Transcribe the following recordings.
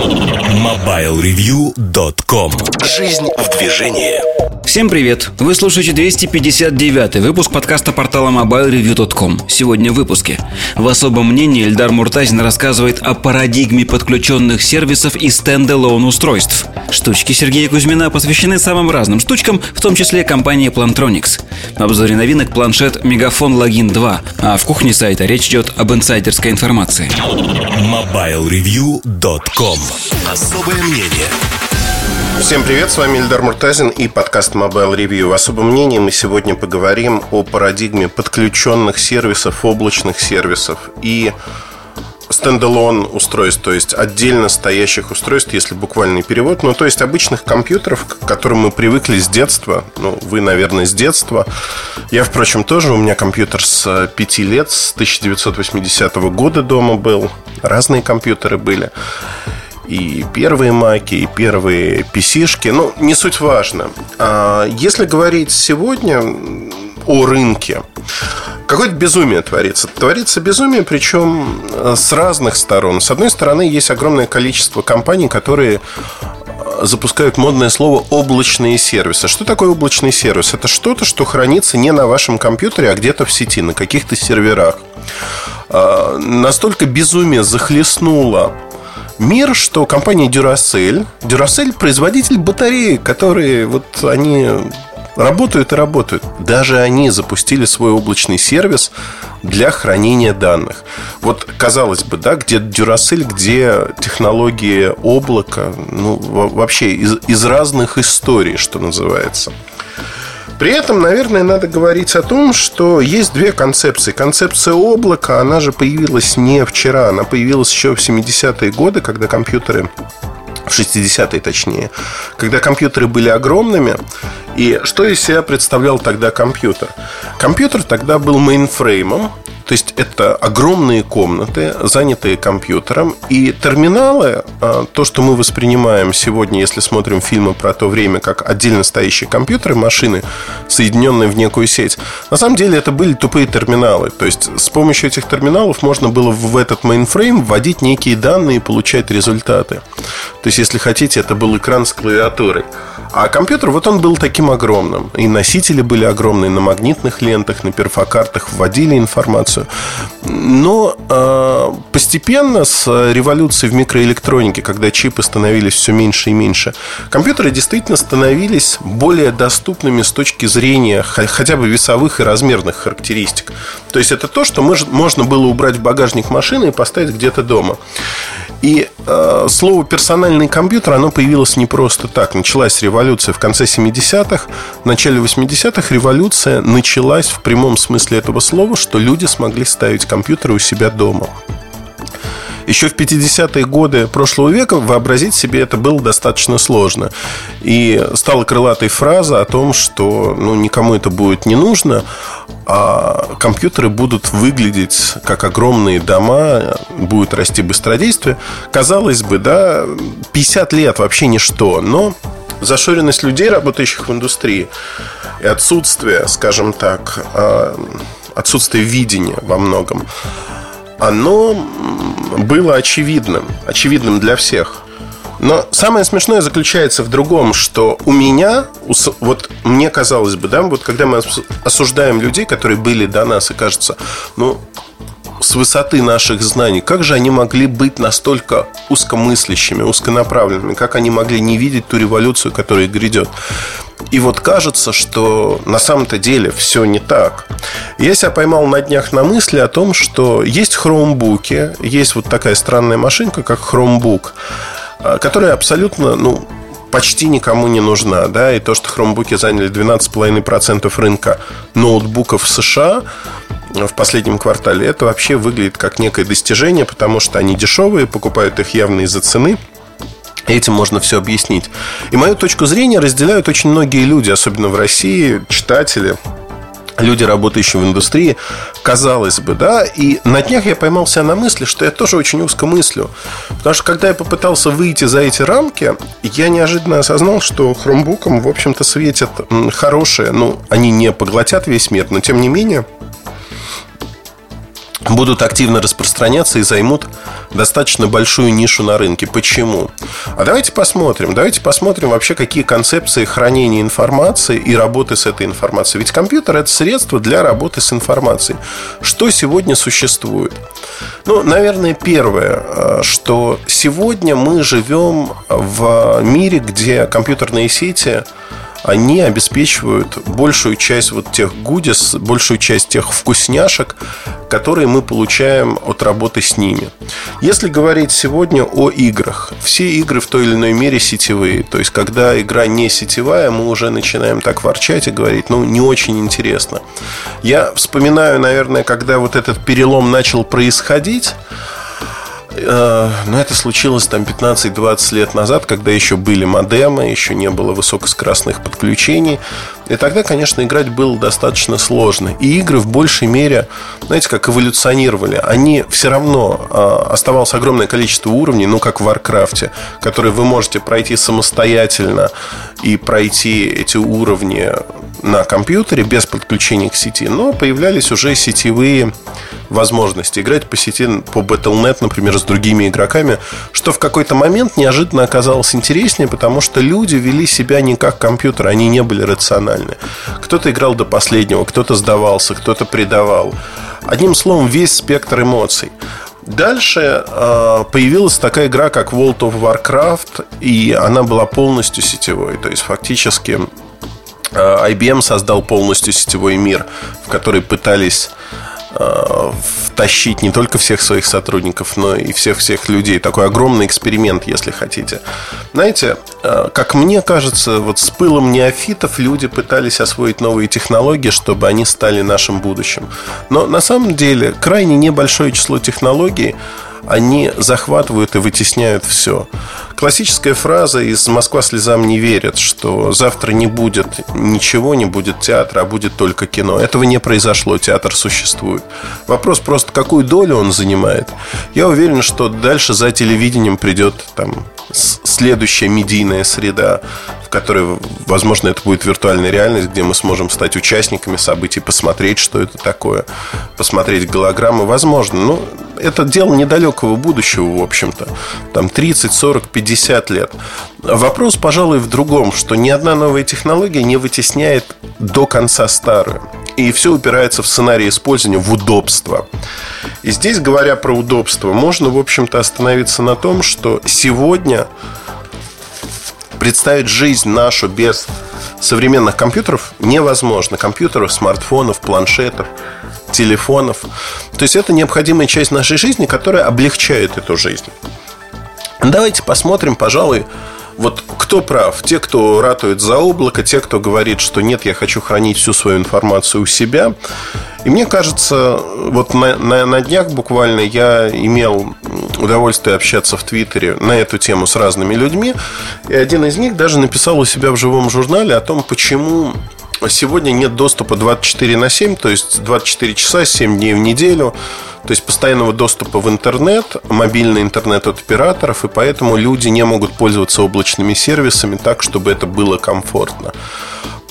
Thank you. MobileReview.com Жизнь в движении Всем привет! Вы слушаете 259 выпуск подкаста портала MobileReview.com. Сегодня в выпуске. В особом мнении Эльдар Муртазин рассказывает о парадигме подключенных сервисов и стендалон устройств. Штучки Сергея Кузьмина посвящены самым разным штучкам, в том числе компании Plantronics. В обзоре новинок планшет Мегафон Логин 2, а в кухне сайта речь идет об инсайдерской информации. MobileReview.com Особое мнение. Всем привет, с вами Ильдар Муртазин и подкаст Mobile Review. В особом мнении мы сегодня поговорим о парадигме подключенных сервисов, облачных сервисов и стендалон устройств, то есть отдельно стоящих устройств, если буквальный перевод, ну, то есть обычных компьютеров, к которым мы привыкли с детства, ну, вы, наверное, с детства. Я, впрочем, тоже, у меня компьютер с 5 лет, с 1980 года дома был, разные компьютеры были и первые маки, и первые PC-шки. Ну, не суть важно. А если говорить сегодня о рынке, какое-то безумие творится. Творится безумие, причем э, с разных сторон. С одной стороны, есть огромное количество компаний, которые э, запускают модное слово облачные сервисы. Что такое облачный сервис? Это что-то, что хранится не на вашем компьютере, а где-то в сети, на каких-то серверах. А, настолько безумие захлестнуло мир, что компания Duracell, Duracell производитель батареи, которые вот они работают и работают. Даже они запустили свой облачный сервис для хранения данных. Вот, казалось бы, да, где Duracell, где технологии облака, ну, вообще из, из разных историй, что называется. При этом, наверное, надо говорить о том, что есть две концепции. Концепция облака, она же появилась не вчера, она появилась еще в 70-е годы, когда компьютеры в 60-е точнее, когда компьютеры были огромными. И что из себя представлял тогда компьютер? Компьютер тогда был мейнфреймом, то есть это огромные комнаты, занятые компьютером. И терминалы, а, то, что мы воспринимаем сегодня, если смотрим фильмы про то время, как отдельно стоящие компьютеры, машины, соединенные в некую сеть, на самом деле это были тупые терминалы. То есть с помощью этих терминалов можно было в этот мейнфрейм вводить некие данные и получать результаты. То есть, если хотите, это был экран с клавиатурой. А компьютер, вот он был таким огромным. И носители были огромные на магнитных лентах, на перфокартах, вводили информацию. Но э, постепенно с революцией в микроэлектронике, когда чипы становились все меньше и меньше, компьютеры действительно становились более доступными с точки зрения хотя бы весовых и размерных характеристик. То есть это то, что можно было убрать в багажник машины и поставить где-то дома. И э, слово персональный компьютер, оно появилось не просто так. Началась революция в конце 70-х, в начале 80-х революция началась в прямом смысле этого слова, что люди смогли ставить компьютеры у себя дома. Еще в 50-е годы прошлого века вообразить себе это было достаточно сложно. И стала крылатой фраза о том, что ну, никому это будет не нужно, а компьютеры будут выглядеть как огромные дома, будет расти быстродействие. Казалось бы, да, 50 лет вообще ничто, но зашоренность людей, работающих в индустрии, и отсутствие, скажем так, а, отсутствие видения во многом, оно было очевидным, очевидным для всех. Но самое смешное заключается в другом, что у меня, вот мне казалось бы, да, вот когда мы осуждаем людей, которые были до нас, и кажется, ну, с высоты наших знаний, как же они могли быть настолько узкомыслящими, узконаправленными, как они могли не видеть ту революцию, которая грядет. И вот кажется, что на самом-то деле все не так. Я себя поймал на днях на мысли о том, что есть хромбуки, есть вот такая странная машинка, как хромбук, которая абсолютно, ну, почти никому не нужна, да, и то, что хромбуки заняли 12,5% рынка ноутбуков в США в последнем квартале, это вообще выглядит как некое достижение, потому что они дешевые, покупают их явно из-за цены – Этим можно все объяснить. И мою точку зрения разделяют очень многие люди, особенно в России, читатели, люди, работающие в индустрии, казалось бы, да, и на днях я поймался на мысли, что я тоже очень узко мыслю. Потому что когда я попытался выйти за эти рамки, я неожиданно осознал, что хромбукам, в общем-то, светят хорошие, ну, они не поглотят весь мир, но тем не менее будут активно распространяться и займут достаточно большую нишу на рынке. Почему? А давайте посмотрим. Давайте посмотрим вообще, какие концепции хранения информации и работы с этой информацией. Ведь компьютер – это средство для работы с информацией. Что сегодня существует? Ну, наверное, первое, э, что сегодня мы живем в мире, где компьютерные сети они обеспечивают большую часть вот тех гудис, большую часть тех вкусняшек, которые мы получаем от работы с ними. Если говорить сегодня о играх, все игры в той или иной мере сетевые. То есть, когда игра не сетевая, мы уже начинаем так ворчать и говорить, ну, не очень интересно. Я вспоминаю, наверное, когда вот этот перелом начал происходить, Э, но это случилось там 15-20 лет назад, когда еще были модемы, еще не было высокоскоростных подключений. И тогда, конечно, играть было достаточно сложно. И игры в большей мере, знаете, как эволюционировали. Они все равно э, оставалось огромное количество уровней, ну, как в Варкрафте, которые вы можете пройти самостоятельно и пройти эти уровни на компьютере без подключения к сети, но появлялись уже сетевые возможности играть по сети, по Battle.net, например, с другими игроками, что в какой-то момент неожиданно оказалось интереснее, потому что люди вели себя не как компьютер, они не были рациональны. Кто-то играл до последнего, кто-то сдавался, кто-то предавал. Одним словом, весь спектр эмоций. Дальше э, появилась такая игра, как World of Warcraft, и она была полностью сетевой. То есть, фактически, э, IBM создал полностью сетевой мир, в который пытались втащить не только всех своих сотрудников, но и всех-всех людей. Такой огромный эксперимент, если хотите. Знаете, э, как мне кажется, вот с пылом неофитов люди пытались освоить новые технологии, чтобы они стали нашим будущим. Но на самом деле крайне небольшое число технологий они захватывают и вытесняют все. Классическая фраза из «Москва слезам не верит», что завтра не будет ничего, не будет театра, а будет только кино. Этого не произошло, театр существует. Вопрос просто, какую долю он занимает. Я уверен, что дальше за телевидением придет там следующая медийная среда, в которой, возможно, это будет виртуальная реальность, где мы сможем стать участниками событий, посмотреть, что это такое, посмотреть голограммы, возможно. Но это дело недалекого будущего, в общем-то. Там 30, 40, 50 лет. Вопрос, пожалуй, в другом, что ни одна новая технология не вытесняет до конца старую. И все упирается в сценарий использования, в удобство. И здесь, говоря про удобство, можно, в общем-то, остановиться на том, что сегодня представить жизнь нашу без современных компьютеров невозможно. Компьютеров, смартфонов, планшетов, телефонов. То есть это необходимая часть нашей жизни, которая облегчает эту жизнь. Давайте посмотрим, пожалуй, вот кто прав? Те, кто ратует за облако, те, кто говорит, что нет, я хочу хранить всю свою информацию у себя. И мне кажется, вот на, на, на днях буквально я имел удовольствие общаться в Твиттере на эту тему с разными людьми. И один из них даже написал у себя в живом журнале о том, почему Сегодня нет доступа 24 на 7, то есть 24 часа, 7 дней в неделю. То есть постоянного доступа в интернет, мобильный интернет от операторов, и поэтому люди не могут пользоваться облачными сервисами так, чтобы это было комфортно.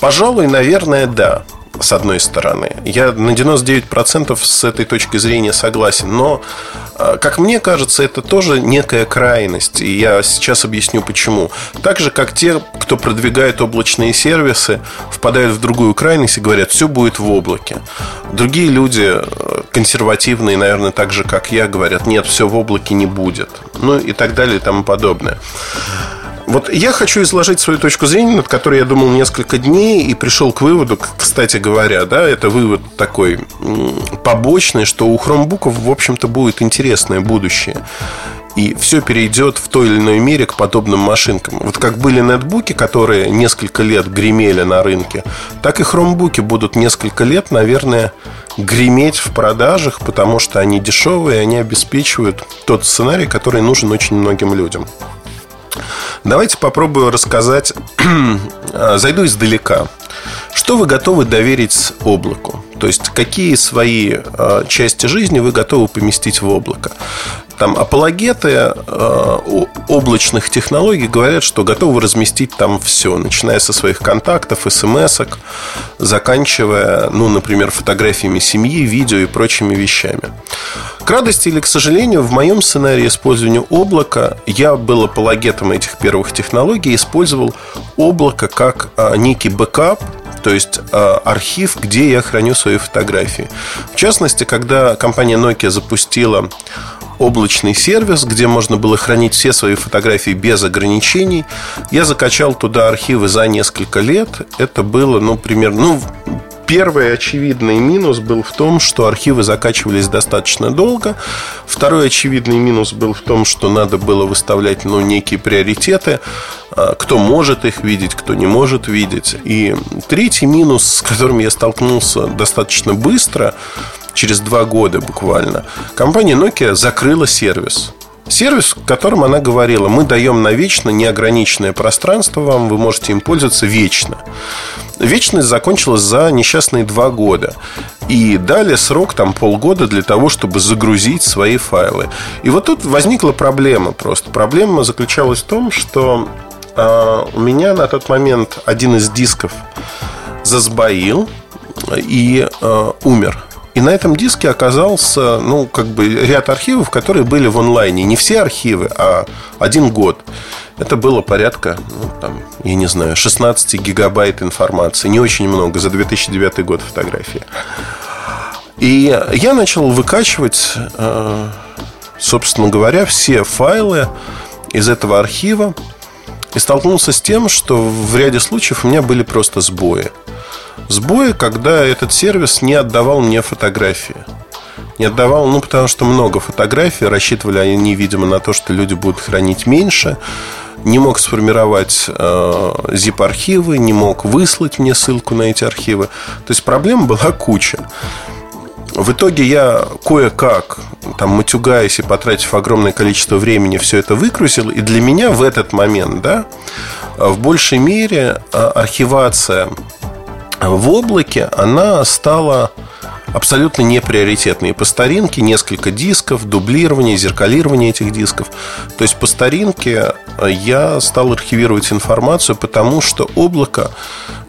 Пожалуй, наверное, да с одной стороны. Я на 99% с этой точки зрения согласен. Но, а, как мне кажется, это тоже некая крайность. И я сейчас объясню почему. Так же, как те, кто продвигает облачные сервисы, впадают в другую крайность и говорят, все будет в облаке. Другие люди, э, консервативные, наверное, так же, как я, говорят, нет, все в облаке не будет. Ну и так далее и тому подобное. Вот я хочу изложить свою точку зрения, над которой я думал несколько дней и пришел к выводу, кстати говоря, да, это вывод такой побочный, что у хромбуков, в общем-то, будет интересное будущее. И все перейдет в той или иной мере к подобным машинкам. Вот как были нетбуки, которые несколько лет гремели на рынке, так и хромбуки будут несколько лет, наверное, греметь в продажах, потому что они дешевые, они обеспечивают тот сценарий, который нужен очень многим людям. Давайте попробую рассказать, зайду издалека. Что вы готовы доверить облаку? То есть, какие свои а, части жизни вы готовы поместить в облако? Там апологеты э, облачных технологий говорят, что готовы разместить там все, начиная со своих контактов, смс заканчивая, ну, например, фотографиями семьи, видео и прочими вещами. К радости или к сожалению, в моем сценарии использования облака я был апологетом этих первых технологий, использовал облако как а, некий бэкап, то есть э, архив, где я храню свои фотографии. В частности, когда компания Nokia запустила облачный сервис, где можно было хранить все свои фотографии без ограничений. Я закачал туда архивы за несколько лет. Это было, ну, примерно, ну, Первый очевидный минус был в том, что архивы закачивались достаточно долго. Второй очевидный минус был в том, что надо было выставлять ну, некие приоритеты. А, кто может их видеть, кто не может видеть. И третий минус, с которым я столкнулся достаточно быстро, через два года буквально, компания Nokia закрыла сервис. Сервис, в котором она говорила, мы даем на вечно неограниченное пространство вам, вы можете им пользоваться вечно. Вечность закончилась за несчастные два года. И дали срок там полгода для того, чтобы загрузить свои файлы. И вот тут возникла проблема просто. Проблема заключалась в том, что э, у меня на тот момент один из дисков засбоил и э, умер. И на этом диске оказался, ну, как бы ряд архивов, которые были в онлайне. Не все архивы, а один год. Это было порядка, ну, там, я не знаю, 16 гигабайт информации. Не очень много, за 2009 год фотографии. И я начал выкачивать, э, собственно говоря, все файлы из этого архива. И столкнулся с тем, что в ряде случаев у меня были просто сбои сбои, когда этот сервис не отдавал мне фотографии. Не отдавал, ну, потому что много фотографий, рассчитывали они, видимо, на то, что люди будут хранить меньше. Не мог сформировать э, zip-архивы, не мог выслать мне ссылку на эти архивы. То есть проблем была куча. В итоге я кое-как, там, матюгаясь и потратив огромное количество времени, все это выкрутил. И для меня в этот момент, да, в большей мере э, архивация в облаке она стала абсолютно неприоритетной. По старинке несколько дисков, дублирование, зеркалирование этих дисков. То есть по старинке я стал архивировать информацию, потому что облако,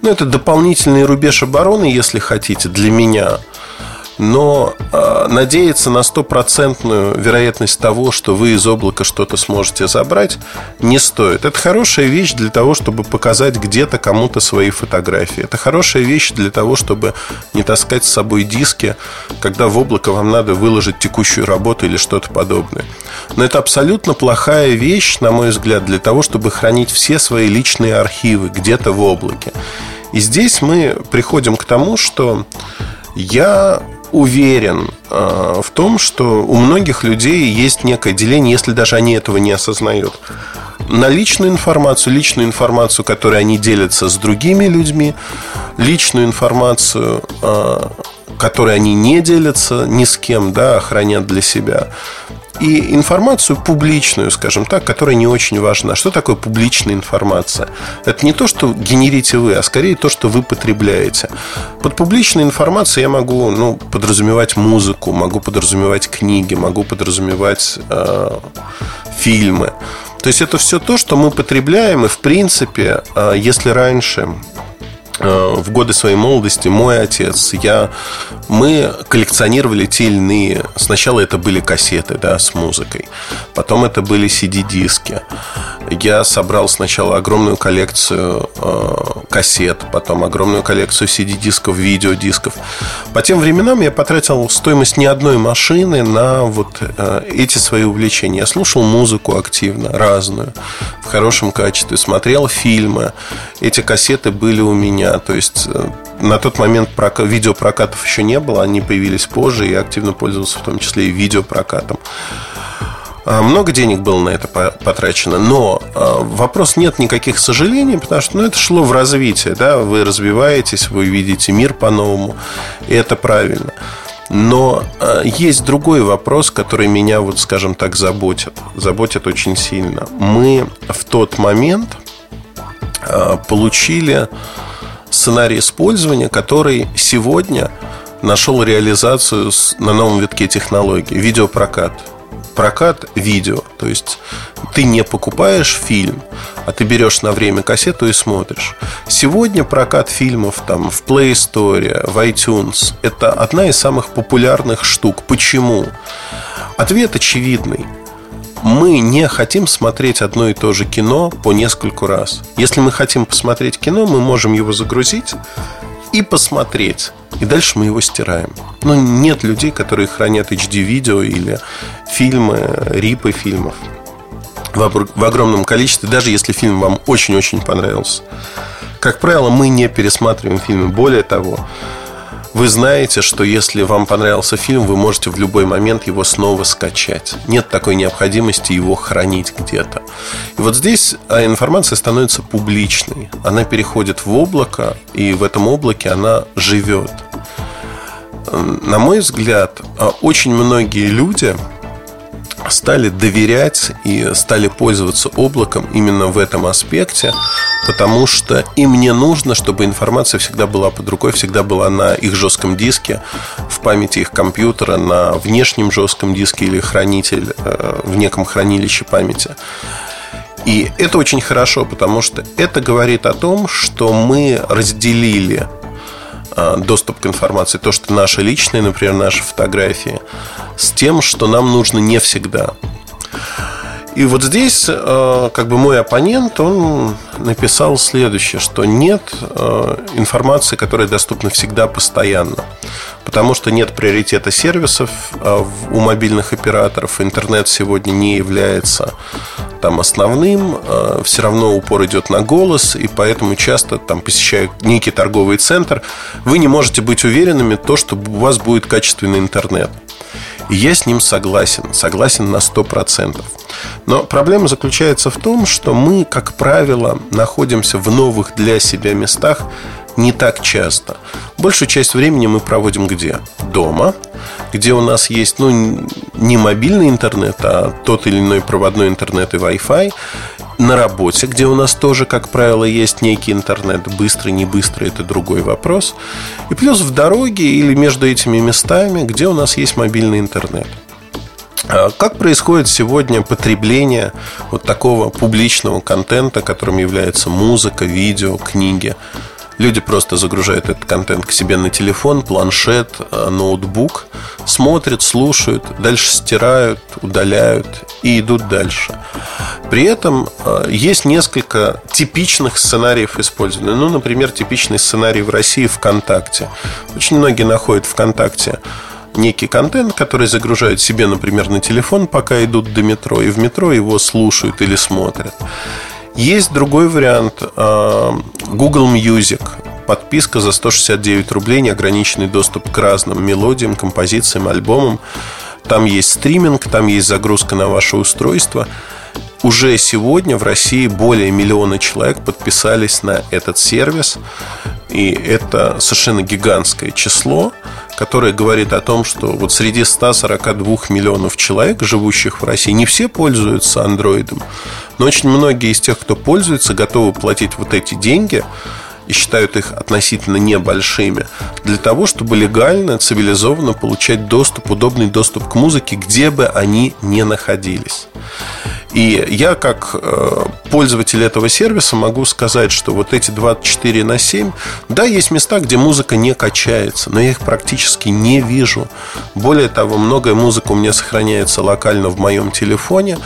ну, это дополнительный рубеж обороны, если хотите, для меня – но э, надеяться на стопроцентную вероятность того, что вы из облака что-то сможете забрать, не стоит. Это хорошая вещь для того, чтобы показать где-то кому-то свои фотографии. Это хорошая вещь для того, чтобы не таскать с собой диски, когда в облако вам надо выложить текущую работу или что-то подобное. Но это абсолютно плохая вещь, на мой взгляд, для того, чтобы хранить все свои личные архивы где-то в облаке. И здесь мы приходим к тому, что я уверен э, в том, что у многих людей есть некое деление, если даже они этого не осознают. На личную информацию, личную информацию, которой они делятся с другими людьми, личную информацию, э, которой они не делятся ни с кем, да, а хранят для себя и информацию публичную, скажем так, которая не очень важна. Что такое публичная информация? Это не то, что генерите вы, а скорее то, что вы потребляете. Под публичной информацией я могу ну, подразумевать музыку, могу подразумевать книги, могу подразумевать э, фильмы. То есть это все то, что мы потребляем, и в принципе, э, если раньше в годы своей молодости мой отец, я, мы коллекционировали те или иные. Сначала это были кассеты, да, с музыкой. Потом это были CD-диски. Я собрал сначала огромную коллекцию э, кассет, потом огромную коллекцию CD-дисков, видеодисков. По тем временам я потратил стоимость не одной машины на вот э, эти свои увлечения. Я слушал музыку активно, разную, в хорошем качестве, смотрел фильмы. Эти кассеты были у меня то есть э, на тот момент прокат, видеопрокатов еще не было, они появились позже, и я активно пользовался в том числе и видеопрокатом. А, много денег было на это потрачено, но а, вопрос нет никаких сожалений, потому что ну, это шло в развитие, да, вы развиваетесь, вы видите мир по-новому, и это правильно. Но э, есть другой вопрос, который меня, вот, скажем так, заботит. Заботит очень сильно. Мы в тот момент получили сценарий использования, который сегодня нашел реализацию на новом витке технологий – видеопрокат. прокат видео. То есть ты не покупаешь фильм, а ты берешь на время кассету и смотришь. Сегодня прокат фильмов там в Play Store, в iTunes – это одна из самых популярных штук. Почему? Ответ очевидный. Мы не хотим смотреть одно и то же кино по нескольку раз. Если мы хотим посмотреть кино, мы можем его загрузить и посмотреть. И дальше мы его стираем. Но нет людей, которые хранят HD-видео или фильмы, рипы фильмов в огромном количестве, даже если фильм вам очень-очень понравился. Как правило, мы не пересматриваем фильмы. Более того, вы знаете, что если вам понравился фильм, вы можете в любой момент его снова скачать. Нет такой необходимости его хранить где-то. И вот здесь а, информация становится публичной. Она переходит в облако, и в этом облаке она живет. На мой взгляд, а, очень многие люди стали доверять и стали пользоваться облаком именно в этом аспекте, потому что им не нужно, чтобы информация всегда была под рукой, всегда была на их жестком диске, в памяти их компьютера, на внешнем жестком диске или хранитель э, в неком хранилище памяти. И это очень хорошо, потому что это говорит о том, что мы разделили доступ к информации, то, что наши личные, например, наши фотографии, с тем, что нам нужно не всегда. И вот здесь, э, как бы мой оппонент, он написал следующее, что нет э, информации, которая доступна всегда постоянно. Потому что нет приоритета сервисов э, у мобильных операторов. Интернет сегодня не является там основным, все равно упор идет на голос, и поэтому часто, там, посещая некий торговый центр, вы не можете быть уверенными, то, что у вас будет качественный интернет. И я с ним согласен, согласен на 100%. Но проблема заключается в том, что мы, как правило, находимся в новых для себя местах не так часто. Большую часть времени мы проводим где? Дома, где у нас есть, ну, не мобильный интернет, а тот или иной проводной интернет и Wi-Fi на работе, где у нас тоже, как правило, есть некий интернет, быстрый, не быстрый, это другой вопрос. И плюс в дороге или между этими местами, где у нас есть мобильный интернет. А как происходит сегодня потребление вот такого публичного контента, которым является музыка, видео, книги? Люди просто загружают этот контент к себе на телефон, планшет, э, ноутбук, смотрят, слушают, дальше стирают, удаляют и идут дальше. При этом э, есть несколько типичных сценариев использования. Ну, например, типичный сценарий в России ВКонтакте. Очень многие находят ВКонтакте некий контент, который загружают себе, например, на телефон, пока идут до метро, и в метро его слушают или смотрят. Есть другой вариант э, Google Music. Подписка за 169 рублей, неограниченный доступ к разным мелодиям, композициям, альбомам. Там есть стриминг, там есть загрузка на ваше устройство. Уже сегодня в России более миллиона человек подписались на этот сервис. И это совершенно гигантское число, которое говорит о том, что вот среди 142 миллионов человек, живущих в России, не все пользуются андроидом, но очень многие из тех, кто пользуется, готовы платить вот эти деньги и считают их относительно небольшими, для того, чтобы легально, цивилизованно получать доступ, удобный доступ к музыке, где бы они ни находились. И я, как э, пользователь этого сервиса, могу сказать, что вот эти 24 на 7, да, есть места, где музыка не качается, но я их практически не вижу. Более того, многое музыка у меня сохраняется локально в моем телефоне.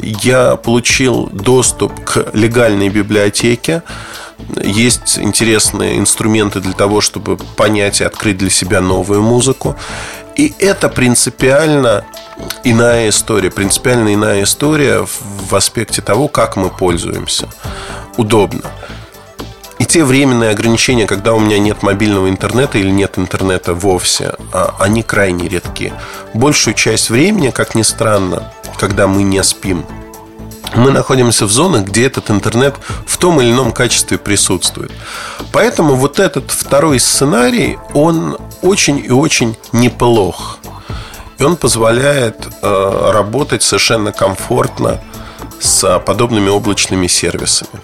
Я получил доступ к легальной библиотеке. Есть интересные инструменты для того, чтобы понять и открыть для себя новую музыку. И это принципиально иная история, принципиально иная история в аспекте того, как мы пользуемся. Удобно. И те временные ограничения, когда у меня нет мобильного интернета или нет интернета вовсе, а, они крайне редки. Большую часть времени, как ни странно, когда мы не спим, мы находимся в зонах, где этот интернет в том или ином качестве присутствует. Поэтому вот этот второй сценарий, он очень и очень неплох. И он позволяет э, работать совершенно комфортно с подобными облачными сервисами.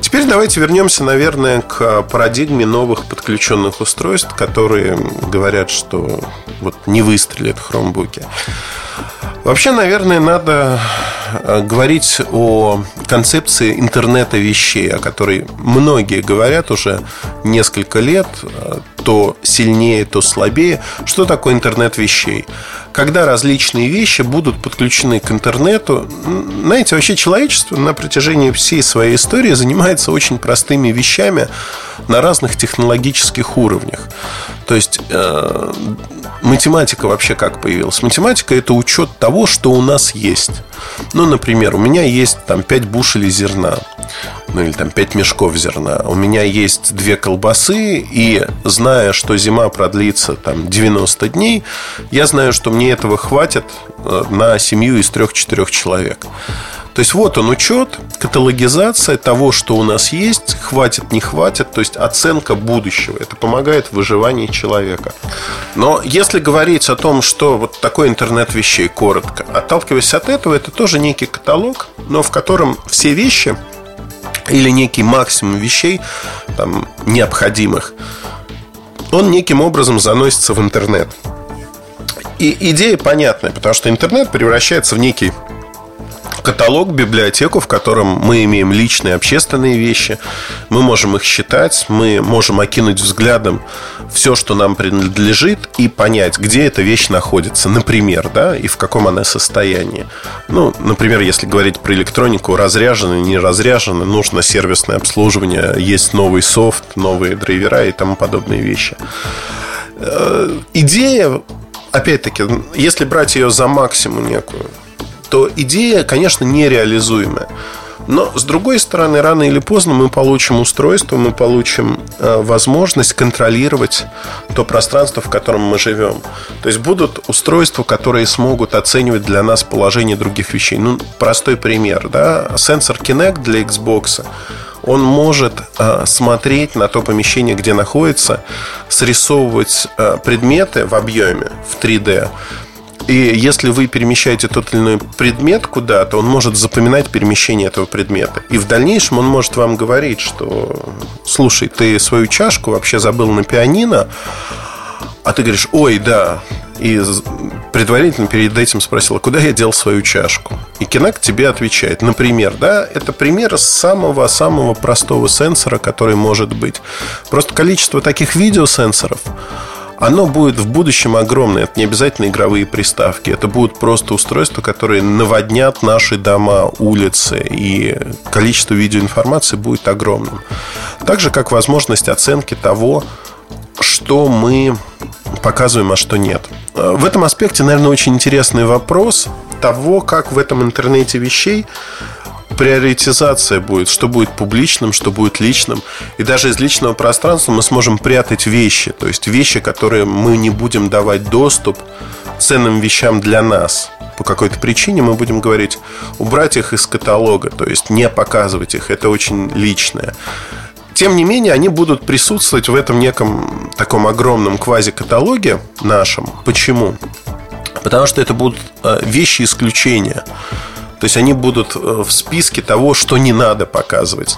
Теперь давайте вернемся, наверное, к парадигме новых подключенных устройств, которые говорят, что вот не выстрелят хромбуки. Вообще, наверное, надо э, говорить о концепции интернета вещей, о которой многие говорят уже несколько лет, то сильнее, то слабее. Что такое интернет вещей? Когда различные вещи будут подключены к интернету, знаете, вообще человечество на протяжении всей своей истории занимается очень простыми вещами на разных технологических уровнях. То есть э, математика вообще как появилась? Математика это учет того, что у нас есть. Ну, например, у меня есть там 5 бушелей зерна. Ну, или там 5 мешков зерна. У меня есть две колбасы, и зная, что зима продлится там 90 дней, я знаю, что мне этого хватит э, на семью из трех-четырех человек. То есть вот он учет, каталогизация того, что у нас есть, хватит, не хватит, то есть оценка будущего. Это помогает в выживании человека. Но если говорить о том, что вот такой интернет вещей, коротко, отталкиваясь от этого, это тоже некий каталог, но в котором все вещи или некий максимум вещей там, необходимых, он неким образом заносится в интернет. И идея понятная, потому что интернет превращается в некий каталог, библиотеку, в котором мы имеем личные общественные вещи. Мы можем их считать, мы можем окинуть взглядом все, что нам принадлежит, и понять, где эта вещь находится, например, да, и в каком она состоянии. Ну, например, если говорить про электронику, разряжено, не разряжено, нужно сервисное обслуживание, есть новый софт, новые драйвера и тому подобные вещи. Э, идея опять-таки, если брать ее за максимум некую, то идея, конечно, нереализуемая. Но, с другой стороны, рано или поздно мы получим устройство, мы получим э, возможность контролировать то пространство, в котором мы живем. То есть будут устройства, которые смогут оценивать для нас положение других вещей. Ну, простой пример, да, сенсор Kinect для Xbox он может э, смотреть на то помещение, где находится, срисовывать э, предметы в объеме в 3D и если вы перемещаете тот или иной предмет куда-то, он может запоминать перемещение этого предмета. И в дальнейшем он может вам говорить, что слушай, ты свою чашку вообще забыл на пианино, а ты говоришь, ой, да. И предварительно перед этим спросила, куда я дел свою чашку. И Kinect тебе отвечает. Например, да, это пример самого-самого простого сенсора, который может быть. Просто количество таких видеосенсоров оно будет в будущем огромное. Это не обязательно игровые приставки. Это будут просто устройства, которые наводнят наши дома, улицы. И количество видеоинформации будет огромным. Так же, как возможность оценки того, что мы показываем, а что нет. В этом аспекте, наверное, очень интересный вопрос того, как в этом интернете вещей приоритизация будет, что будет публичным, что будет личным. И даже из личного пространства мы сможем прятать вещи, то есть вещи, которые мы не будем давать доступ ценным вещам для нас. По какой-то причине мы будем говорить, убрать их из каталога, то есть не показывать их, это очень личное. Тем не менее, они будут присутствовать в этом неком таком огромном квази-каталоге нашем. Почему? Потому что это будут э, вещи исключения. То есть они будут э, в списке того, что не надо показывать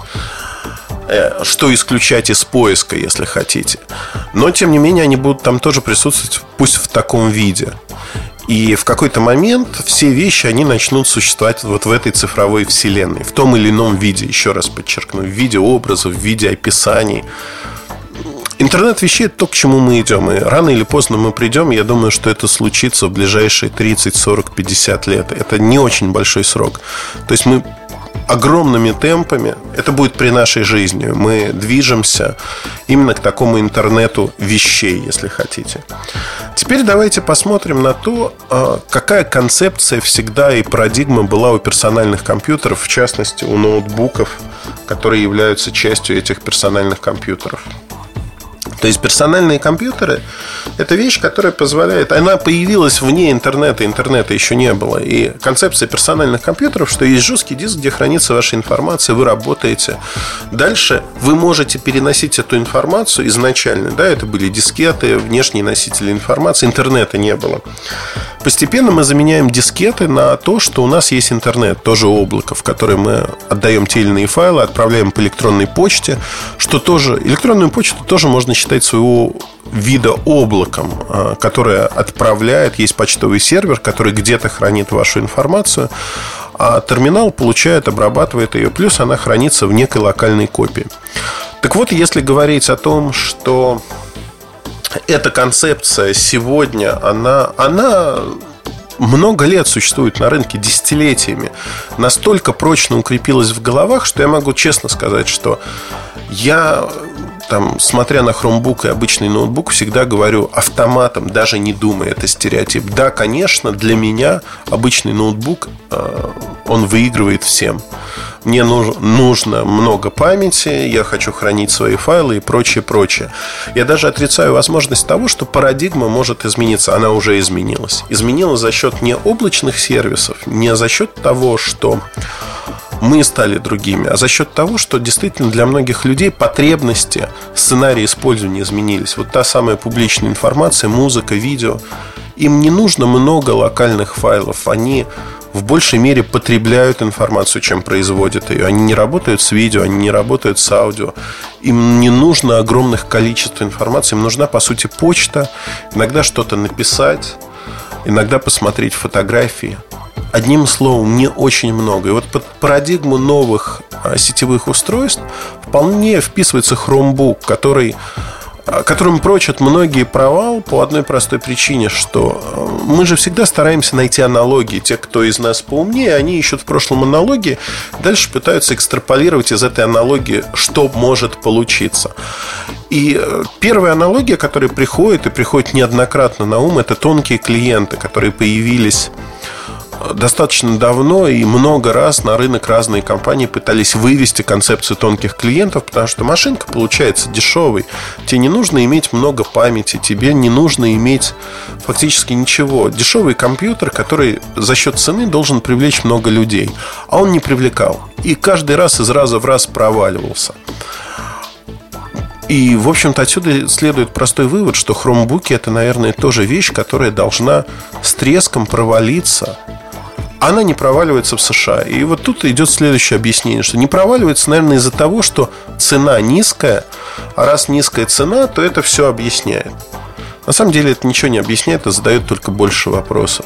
э, что исключать из поиска, если хотите. Но, тем не менее, они будут там тоже присутствовать, пусть в таком виде. И в какой-то момент все вещи, они начнут существовать вот в этой цифровой вселенной, в том или ином виде, еще раз подчеркну, в виде образов, в виде описаний. Интернет вещей – это то, к чему мы идем. И рано или поздно мы придем. Я думаю, что это случится в ближайшие 30, 40, 50 лет. Это не очень большой срок. То есть мы огромными темпами, это будет при нашей жизни, мы движемся именно к такому интернету вещей, если хотите. Теперь давайте посмотрим на то, а, какая концепция всегда и парадигма была у персональных компьютеров, в частности у ноутбуков, которые являются частью этих персональных компьютеров. То есть персональные компьютеры – это вещь, которая позволяет… Она появилась вне интернета, интернета еще не было. И концепция персональных компьютеров, что есть жесткий диск, где хранится ваша информация, вы работаете. Дальше вы можете переносить эту информацию изначально. Да, это были дискеты, внешние носители информации, интернета не было. Постепенно мы заменяем дискеты на то, что у нас есть интернет, тоже облако, в которое мы отдаем те или иные файлы, отправляем по электронной почте, что тоже электронную почту тоже можно считать своего вида облаком, а, которое отправляет, есть почтовый сервер, который где-то хранит вашу информацию, а терминал получает, обрабатывает ее, плюс она хранится в некой локальной копии. Так вот, если говорить о том, что эта концепция сегодня, она, она много лет существует на рынке, десятилетиями, настолько прочно укрепилась в головах, что я могу честно сказать, что я там, смотря на Chromebook и обычный ноутбук, всегда говорю автоматом, даже не думая, это стереотип. Да, конечно, для меня обычный ноутбук, э, он выигрывает всем. Мне нужно много памяти, я хочу хранить свои файлы и прочее, прочее. Я даже отрицаю возможность того, что парадигма может измениться. Она уже изменилась. Изменилась за счет не облачных сервисов, не за счет того, что мы стали другими, а за счет того, что действительно для многих людей потребности, сценарии использования изменились. Вот та самая публичная информация, музыка, видео. Им не нужно много локальных файлов. Они в большей мере потребляют информацию, чем производят ее. Они не работают с видео, они не работают с аудио. Им не нужно огромных количеств информации. Им нужна, по сути, почта, иногда что-то написать, иногда посмотреть фотографии. Одним словом, не очень много. И вот под парадигму новых а, сетевых устройств вполне вписывается Chromebook, который которым прочат многие провал по одной простой причине, что а, мы же всегда стараемся найти аналогии. Те, кто из нас поумнее, они ищут в прошлом аналогии, дальше пытаются экстраполировать из этой аналогии, что может получиться. И э, первая аналогия, которая приходит и приходит неоднократно на ум, это тонкие клиенты, которые появились достаточно давно и много раз на рынок разные компании пытались вывести концепцию тонких клиентов, потому что машинка получается дешевой. Тебе не нужно иметь много памяти, тебе не нужно иметь фактически ничего. Дешевый компьютер, который за счет цены должен привлечь много людей, а он не привлекал. И каждый раз из раза в раз проваливался. И, в общем-то, отсюда следует простой вывод, что хромбуки это, наверное, тоже вещь, которая должна с треском провалиться она не проваливается в США. И вот тут идет следующее объяснение, что не проваливается, наверное, из-за того, что цена низкая, а раз низкая цена, то это все объясняет. На самом деле это ничего не объясняет, а задает только больше вопросов.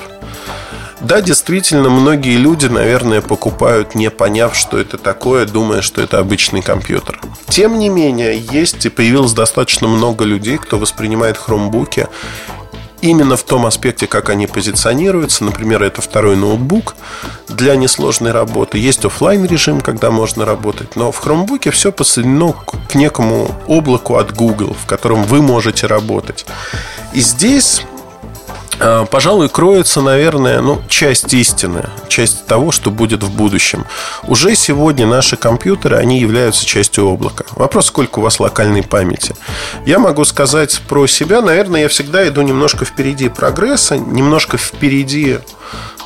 Да, действительно, многие люди, наверное, покупают, не поняв, что это такое, думая, что это обычный компьютер. Тем не менее, есть и появилось достаточно много людей, кто воспринимает хромбуки именно в том аспекте, как они позиционируются. Например, это второй ноутбук для несложной работы. Есть офлайн режим, когда можно работать. Но в Chromebook все подсоединено к некому облаку от Google, в котором вы можете работать. И здесь пожалуй, кроется, наверное, ну, часть истины, часть того, что будет в будущем. Уже сегодня наши компьютеры, они являются частью облака. Вопрос, сколько у вас локальной памяти. Я могу сказать про себя, наверное, я всегда иду немножко впереди прогресса, немножко впереди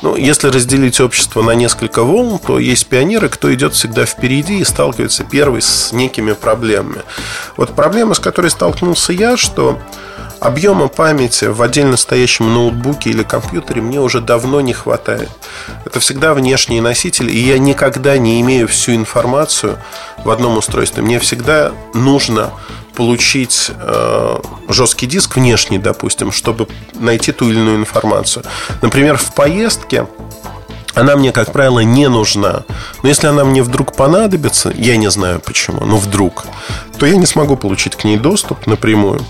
ну, если разделить общество на несколько волн, то есть пионеры, кто идет всегда впереди и сталкивается первый с некими проблемами. Вот проблема, с которой столкнулся я, что Объема памяти в отдельно стоящем ноутбуке или компьютере мне уже давно не хватает. Это всегда внешние носители, и я никогда не имею всю информацию в одном устройстве. Мне всегда нужно получить э, жесткий диск внешний, допустим, чтобы найти ту или иную информацию. Например, в поездке она мне, как правило, не нужна. Но если она мне вдруг понадобится, я не знаю почему, но вдруг, то я не смогу получить к ней доступ напрямую.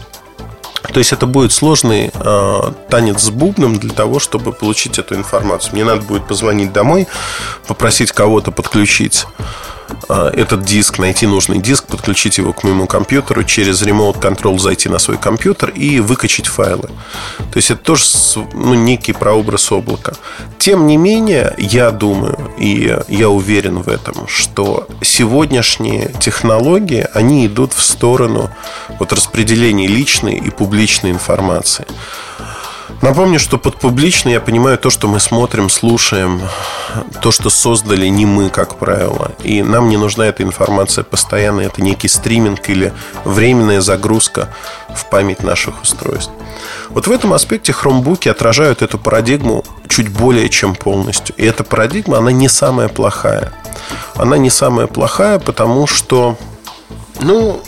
То есть это будет сложный э, танец с бубном для того, чтобы получить эту информацию. Мне надо будет позвонить домой, попросить кого-то подключить этот диск, найти нужный диск, подключить его к моему компьютеру, через Remote Control зайти на свой компьютер и выкачать файлы. То есть это тоже ну, некий прообраз облака. Тем не менее, я думаю, и я уверен в этом, что сегодняшние технологии, они идут в сторону вот распределения личной и публичной информации. Напомню, что под публично я понимаю то, что мы смотрим, слушаем, то, что создали не мы, как правило. И нам не нужна эта информация постоянно. Это некий стриминг или временная загрузка в память наших устройств. Вот в этом аспекте хромбуки отражают эту парадигму чуть более чем полностью. И эта парадигма, она не самая плохая. Она не самая плохая, потому что, ну,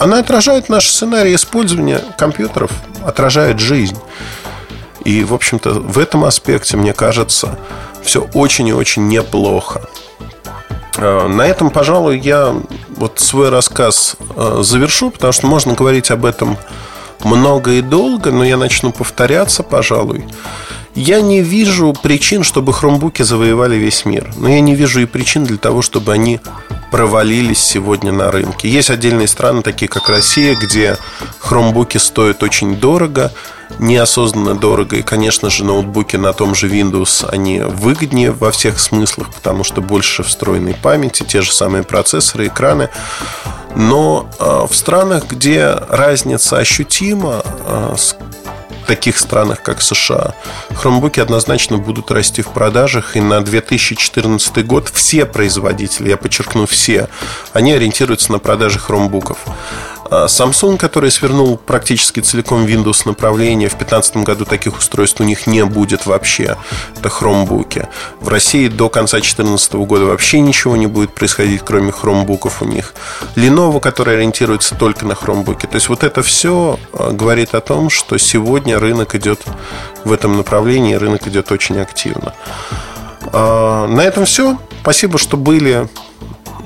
она отражает наш сценарий использования компьютеров, отражает жизнь. И, в общем-то, в этом аспекте, мне кажется, все очень и очень неплохо. А, на этом, пожалуй, я вот свой рассказ а, завершу, потому что можно говорить об этом много и долго, но я начну повторяться, пожалуй. Я не вижу причин, чтобы хромбуки завоевали весь мир. Но я не вижу и причин для того, чтобы они провалились сегодня на рынке. Есть отдельные страны, такие как Россия, где хромбуки стоят очень дорого, неосознанно дорого. И, конечно же, ноутбуки на том же Windows, они выгоднее во всех смыслах, потому что больше встроенной памяти, те же самые процессоры, экраны. Но э, в странах, где разница ощутима, э, таких странах, как США, хромбуки однозначно будут расти в продажах. И на 2014 год все производители, я подчеркну все, они ориентируются на продажи хромбуков. А Samsung, который свернул практически целиком Windows направление, в 2015 году таких устройств у них не будет вообще. Это хромбуки. В России до конца 2014 года вообще ничего не будет происходить, кроме хромбуков у них. Lenovo, который ориентируется только на хромбуки. То есть вот это все а, говорит о том, что сегодня рынок идет в этом направлении, рынок идет очень активно. А, на этом все. Спасибо, что были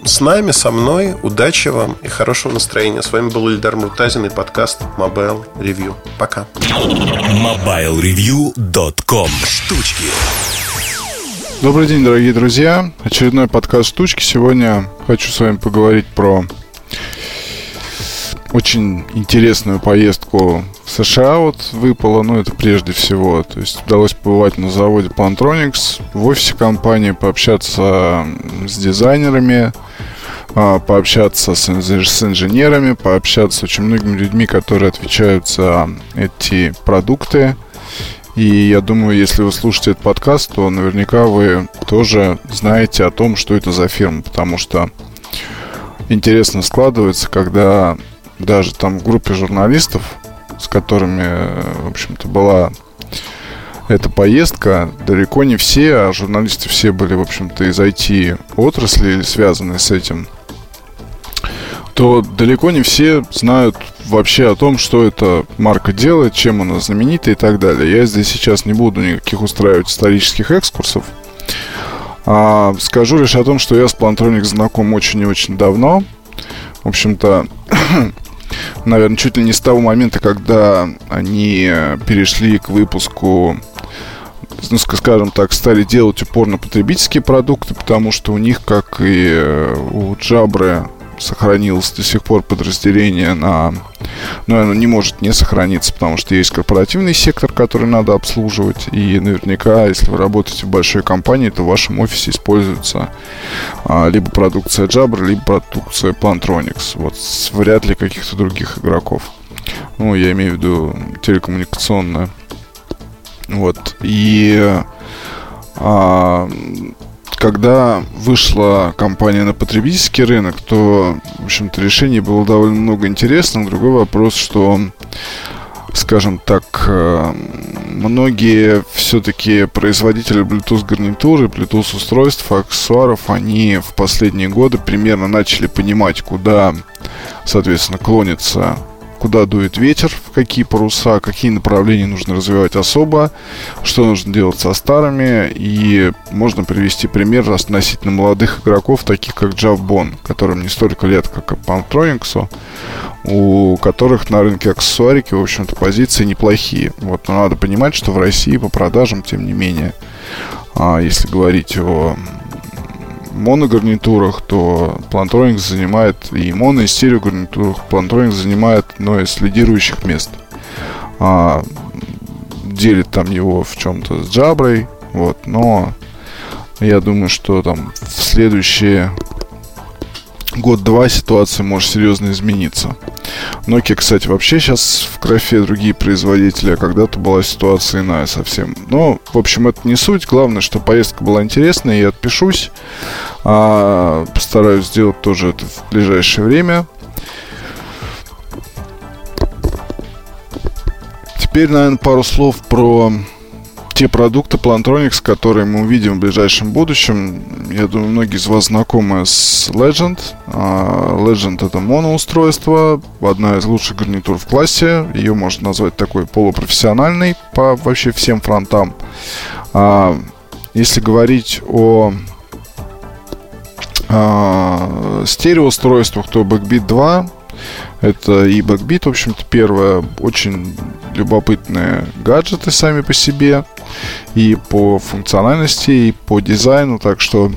с нами, со мной. Удачи вам и хорошего настроения. С вами был Ильдар Муртазин и подкаст Mobile Review. Пока. MobileReview.com Штучки Добрый день, дорогие друзья. Очередной подкаст «Штучки». Сегодня хочу с вами поговорить про очень интересную поездку в США вот выпало, ну, это прежде всего. То есть удалось побывать на заводе Plantronics, в офисе компании, пообщаться с дизайнерами, а, пообщаться с, с инженерами, пообщаться с очень многими людьми, которые отвечают за эти продукты. И я думаю, если вы слушаете этот подкаст, то наверняка вы тоже знаете о том, что это за фирма, потому что интересно складывается, когда даже там в группе журналистов, с которыми, в общем-то, была эта поездка, далеко не все, а журналисты все были, в общем-то, из IT-отрасли или связаны с этим, то далеко не все знают вообще о том, что эта марка делает, чем она знаменита и так далее. Я здесь сейчас не буду никаких устраивать исторических экскурсов. А скажу лишь о том, что я с Plantronics знаком очень и очень давно. В общем-то, наверное, чуть ли не с того момента, когда они перешли к выпуску ну, скажем так, стали делать упор на потребительские продукты, потому что у них, как и э, у Джабры, сохранилось до сих пор подразделение на... Ну, оно не может не сохраниться, потому что есть корпоративный сектор, который надо обслуживать. И наверняка, если вы работаете в большой компании, то в вашем офисе используется а, либо продукция Jabra, либо продукция Plantronics. Вот вряд ли каких-то других игроков. Ну, я имею в виду телекоммуникационная. Вот. И а, когда вышла компания на потребительский рынок, то, в общем-то, решений было довольно много интересных. Другой вопрос, что, скажем так, э, многие все-таки производители Bluetooth гарнитуры, Bluetooth устройств, аксессуаров, они в последние годы примерно начали понимать, куда, соответственно, клонится куда дует ветер, в какие паруса, какие направления нужно развивать особо, что нужно делать со старыми. И можно привести пример относительно молодых игроков, таких как Джав Бон, которым не столько лет, как и Pantronics, у которых на рынке аксессуарики, в общем-то, позиции неплохие. Вот, но надо понимать, что в России по продажам, тем не менее, а если говорить о моногарнитурах, то Plantronics занимает и моно, и стереогарнитурах Plantronics занимает одно из лидирующих мест. А, делит там его в чем-то с Джаброй, вот, но я думаю, что там в следующие год-два ситуация может серьезно измениться. Nokia, кстати, вообще сейчас в графе другие производители, а когда-то была ситуация иная совсем. Но, в общем, это не суть. Главное, что поездка была интересная, я отпишусь. А, постараюсь сделать тоже это в ближайшее время. Теперь, наверное, пару слов про те продукты Plantronics, которые мы увидим в ближайшем будущем. Я думаю, многие из вас знакомы с Legend. А, Legend это моноустройство, одна из лучших гарнитур в классе. Ее можно назвать такой полупрофессиональной по вообще всем фронтам. А, если говорить о а, стереоустройствах, то Backbeat 2 это и Backbeat, в общем-то, первое. Очень любопытные гаджеты сами по себе. И по функциональности, и по дизайну. Так что,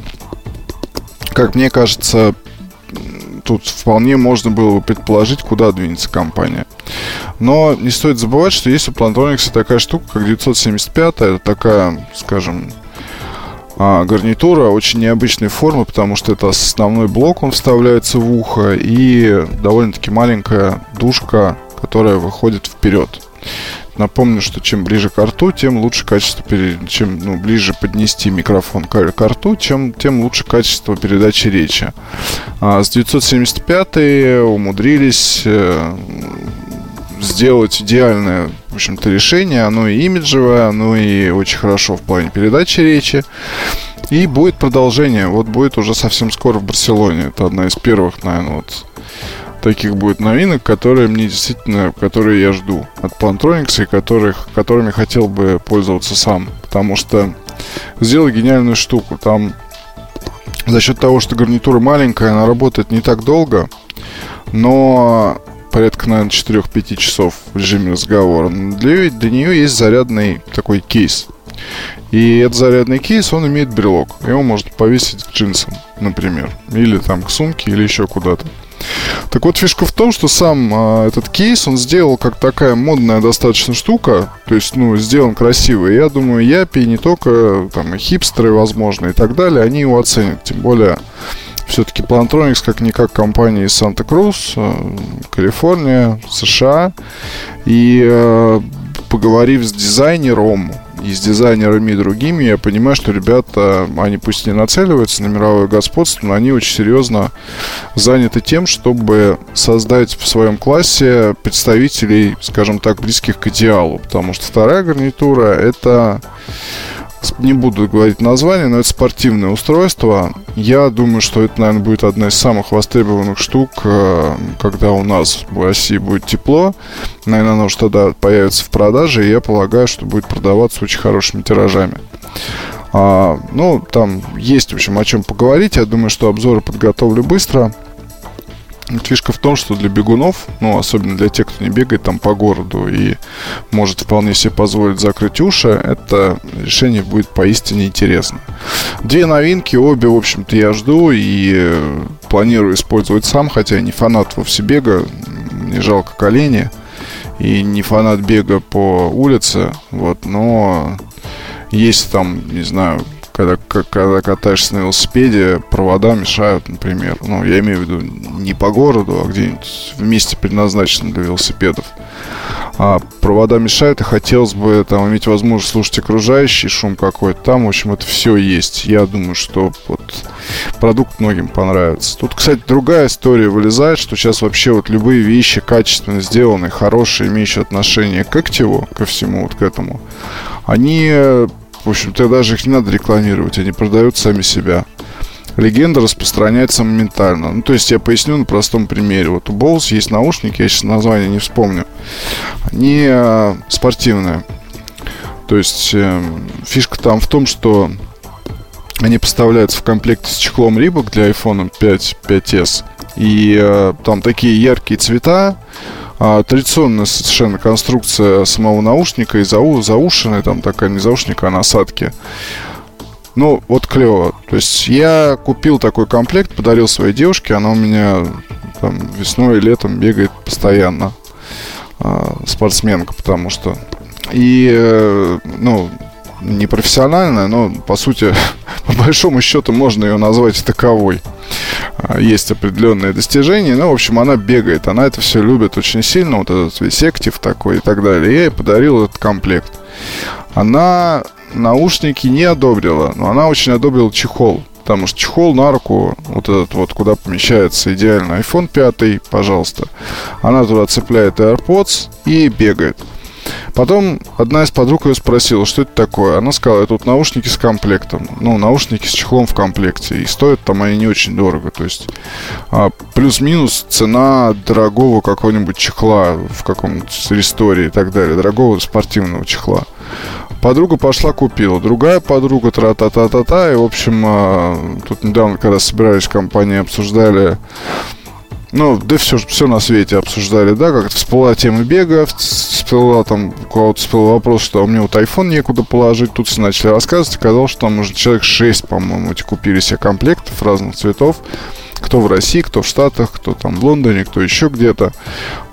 как мне кажется, тут вполне можно было бы предположить, куда двинется компания. Но не стоит забывать, что есть у Plantronics такая штука, как 975. Это такая, скажем, а, гарнитура очень необычной формы, потому что это основной блок, он вставляется в ухо, и довольно-таки маленькая душка, которая выходит вперед. Напомню, что чем ближе к рту, тем лучше качество, чем ну, ближе поднести микрофон к, к рту, чем, тем лучше качество передачи речи. А с 975 умудрились э, сделать идеальное, в общем-то, решение. Оно и имиджевое, оно и очень хорошо в плане передачи речи. И будет продолжение. Вот будет уже совсем скоро в Барселоне. Это одна из первых, наверное, вот таких будет новинок, которые мне действительно, которые я жду от Plantronics и которых, которыми хотел бы пользоваться сам. Потому что сделал гениальную штуку. Там за счет того, что гарнитура маленькая, она работает не так долго, но порядка, наверное, 4-5 часов в режиме разговора. Для, для нее есть зарядный такой кейс. И этот зарядный кейс, он имеет брелок. Его можно повесить к джинсам, например. Или там к сумке, или еще куда-то. Так вот, фишка в том, что сам а, этот кейс, он сделал как такая модная достаточно штука, то есть, ну, сделан красиво. Я думаю, Япи, не только там и хипстеры, возможно, и так далее, они его оценят. Тем более, все-таки Plantronics как-никак компания из Санта-Крус, э, Калифорния, США. И э, поговорив с дизайнером и с дизайнерами и другими, я понимаю, что ребята, они пусть не нацеливаются на мировое господство, но они очень серьезно заняты тем, чтобы создать в своем классе представителей, скажем так, близких к идеалу. Потому что вторая гарнитура — это не буду говорить название, но это спортивное устройство. Я думаю, что это, наверное, будет одна из самых востребованных штук, э, когда у нас в России будет тепло. Наверное, оно тогда появится в продаже, и я полагаю, что будет продаваться очень хорошими тиражами. А, ну, там есть, в общем, о чем поговорить. Я думаю, что обзоры подготовлю быстро. Фишка в том, что для бегунов, ну, особенно для тех, кто не бегает там по городу и может вполне себе позволить закрыть уши, это решение будет поистине интересно. Две новинки, обе, в общем-то, я жду и э, планирую использовать сам, хотя я не фанат вовсе бега, мне жалко колени, и не фанат бега по улице, вот, но есть там, не знаю, когда, когда катаешься на велосипеде, провода мешают, например. Ну, я имею в виду не по городу, а где-нибудь в месте предназначенном для велосипедов. А провода мешают, и хотелось бы там иметь возможность слушать окружающий шум какой-то. Там, в общем, это все есть. Я думаю, что вот продукт многим понравится. Тут, кстати, другая история вылезает, что сейчас вообще вот любые вещи качественно сделанные, хорошие, имеющие отношение к активу, ко всему вот к этому, они в общем-то, даже их не надо рекламировать, они продают сами себя. Легенда распространяется моментально. Ну, то есть я поясню на простом примере. Вот у Bose есть наушники, я сейчас название не вспомню. Они э, спортивные. То есть э, фишка там в том, что они поставляются в комплекте с чехлом Reebok для iPhone 5, 5s. И э, там такие яркие цвета, а, традиционная совершенно конструкция самого наушника и зау, заушенная, там такая не заушника, а насадки. Ну, вот клево. То есть я купил такой комплект, подарил своей девушке, она у меня там весной и летом бегает постоянно. А, спортсменка, потому что. И, э, ну, не профессиональная, но по сути, по большому счету можно ее назвать таковой. А, есть определенные достижения, ну, в общем, она бегает, она это все любит очень сильно, вот этот весь актив такой и так далее. Я ей подарил этот комплект. Она наушники не одобрила, но она очень одобрила чехол. Потому что чехол на руку, вот этот вот, куда помещается идеально iPhone 5, пожалуйста, она туда цепляет AirPods и бегает. Потом одна из подруг ее спросила, что это такое. Она сказала, это вот наушники с комплектом. Ну, наушники с чехлом в комплекте. И стоят там они не очень дорого. То есть а, плюс-минус цена дорогого какого-нибудь чехла в каком-нибудь ресторе и так далее. Дорогого спортивного чехла. Подруга пошла купила. Другая подруга тра-та-та-та-та. И, в общем, а, тут недавно, когда собирались в компании, обсуждали ну, да все, все на свете обсуждали, да, как всплыла тема бега, всплыла там, у кого-то всплыл вопрос, что у меня вот iPhone некуда положить, тут все начали рассказывать, оказалось, что там уже человек 6, по-моему, эти купили себе комплектов разных цветов, кто в России, кто в Штатах, кто там в Лондоне, кто еще где-то.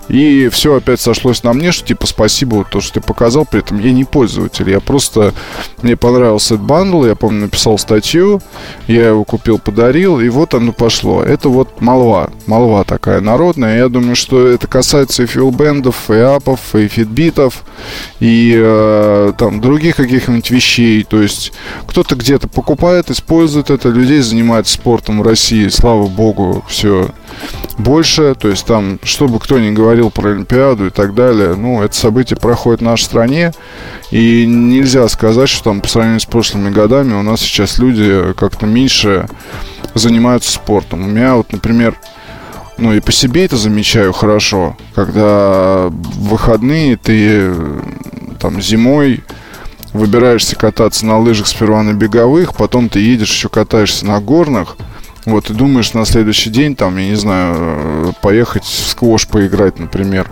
И все опять сошлось на мне, что типа спасибо, то, что ты показал, при этом я не пользователь. Я просто, мне понравился этот бандл, я помню, написал статью, я его купил, подарил, и вот оно пошло. Это вот молва, молва такая народная. Я думаю, что это касается и филбендов, и апов, и фитбитов, и э, там других каких-нибудь вещей. То есть кто-то где-то покупает, использует это, людей занимается спортом в России, слава богу, все больше. То есть там, чтобы кто ни говорил про Олимпиаду и так далее, ну, это событие проходит в нашей стране. И нельзя сказать, что там по сравнению с прошлыми годами у нас сейчас люди как-то меньше занимаются спортом. У меня вот, например, ну и по себе это замечаю хорошо, когда в выходные ты там зимой выбираешься кататься на лыжах сперва на беговых, потом ты едешь еще катаешься на горных – вот, и думаешь на следующий день, там, я не знаю, поехать в сквош поиграть, например.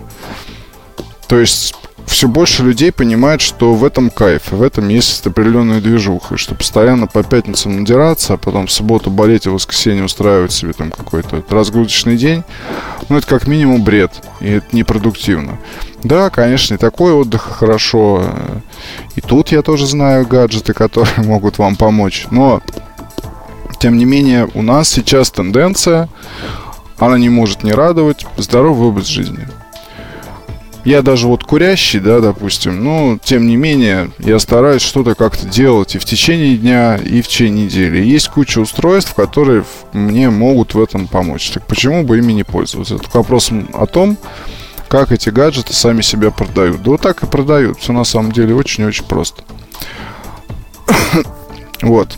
То есть все больше людей понимают, что в этом кайф, в этом есть определенная движуха, и что постоянно по пятницам надираться, а потом в субботу болеть и в воскресенье устраивать себе там какой-то разгрузочный день, ну, это как минимум бред, и это непродуктивно. Да, конечно, и такой отдых хорошо. И тут я тоже знаю гаджеты, которые могут вам помочь. Но тем не менее, у нас сейчас тенденция, она не может не радовать, здоровый образ жизни. Я даже вот курящий, да, допустим, но тем не менее я стараюсь что-то как-то делать и в течение дня, и в течение недели. Есть куча устройств, которые мне могут в этом помочь. Так почему бы ими не пользоваться? Это вопрос о том, как эти гаджеты сами себя продают. Да вот так и продают. Все на самом деле очень-очень просто. вот.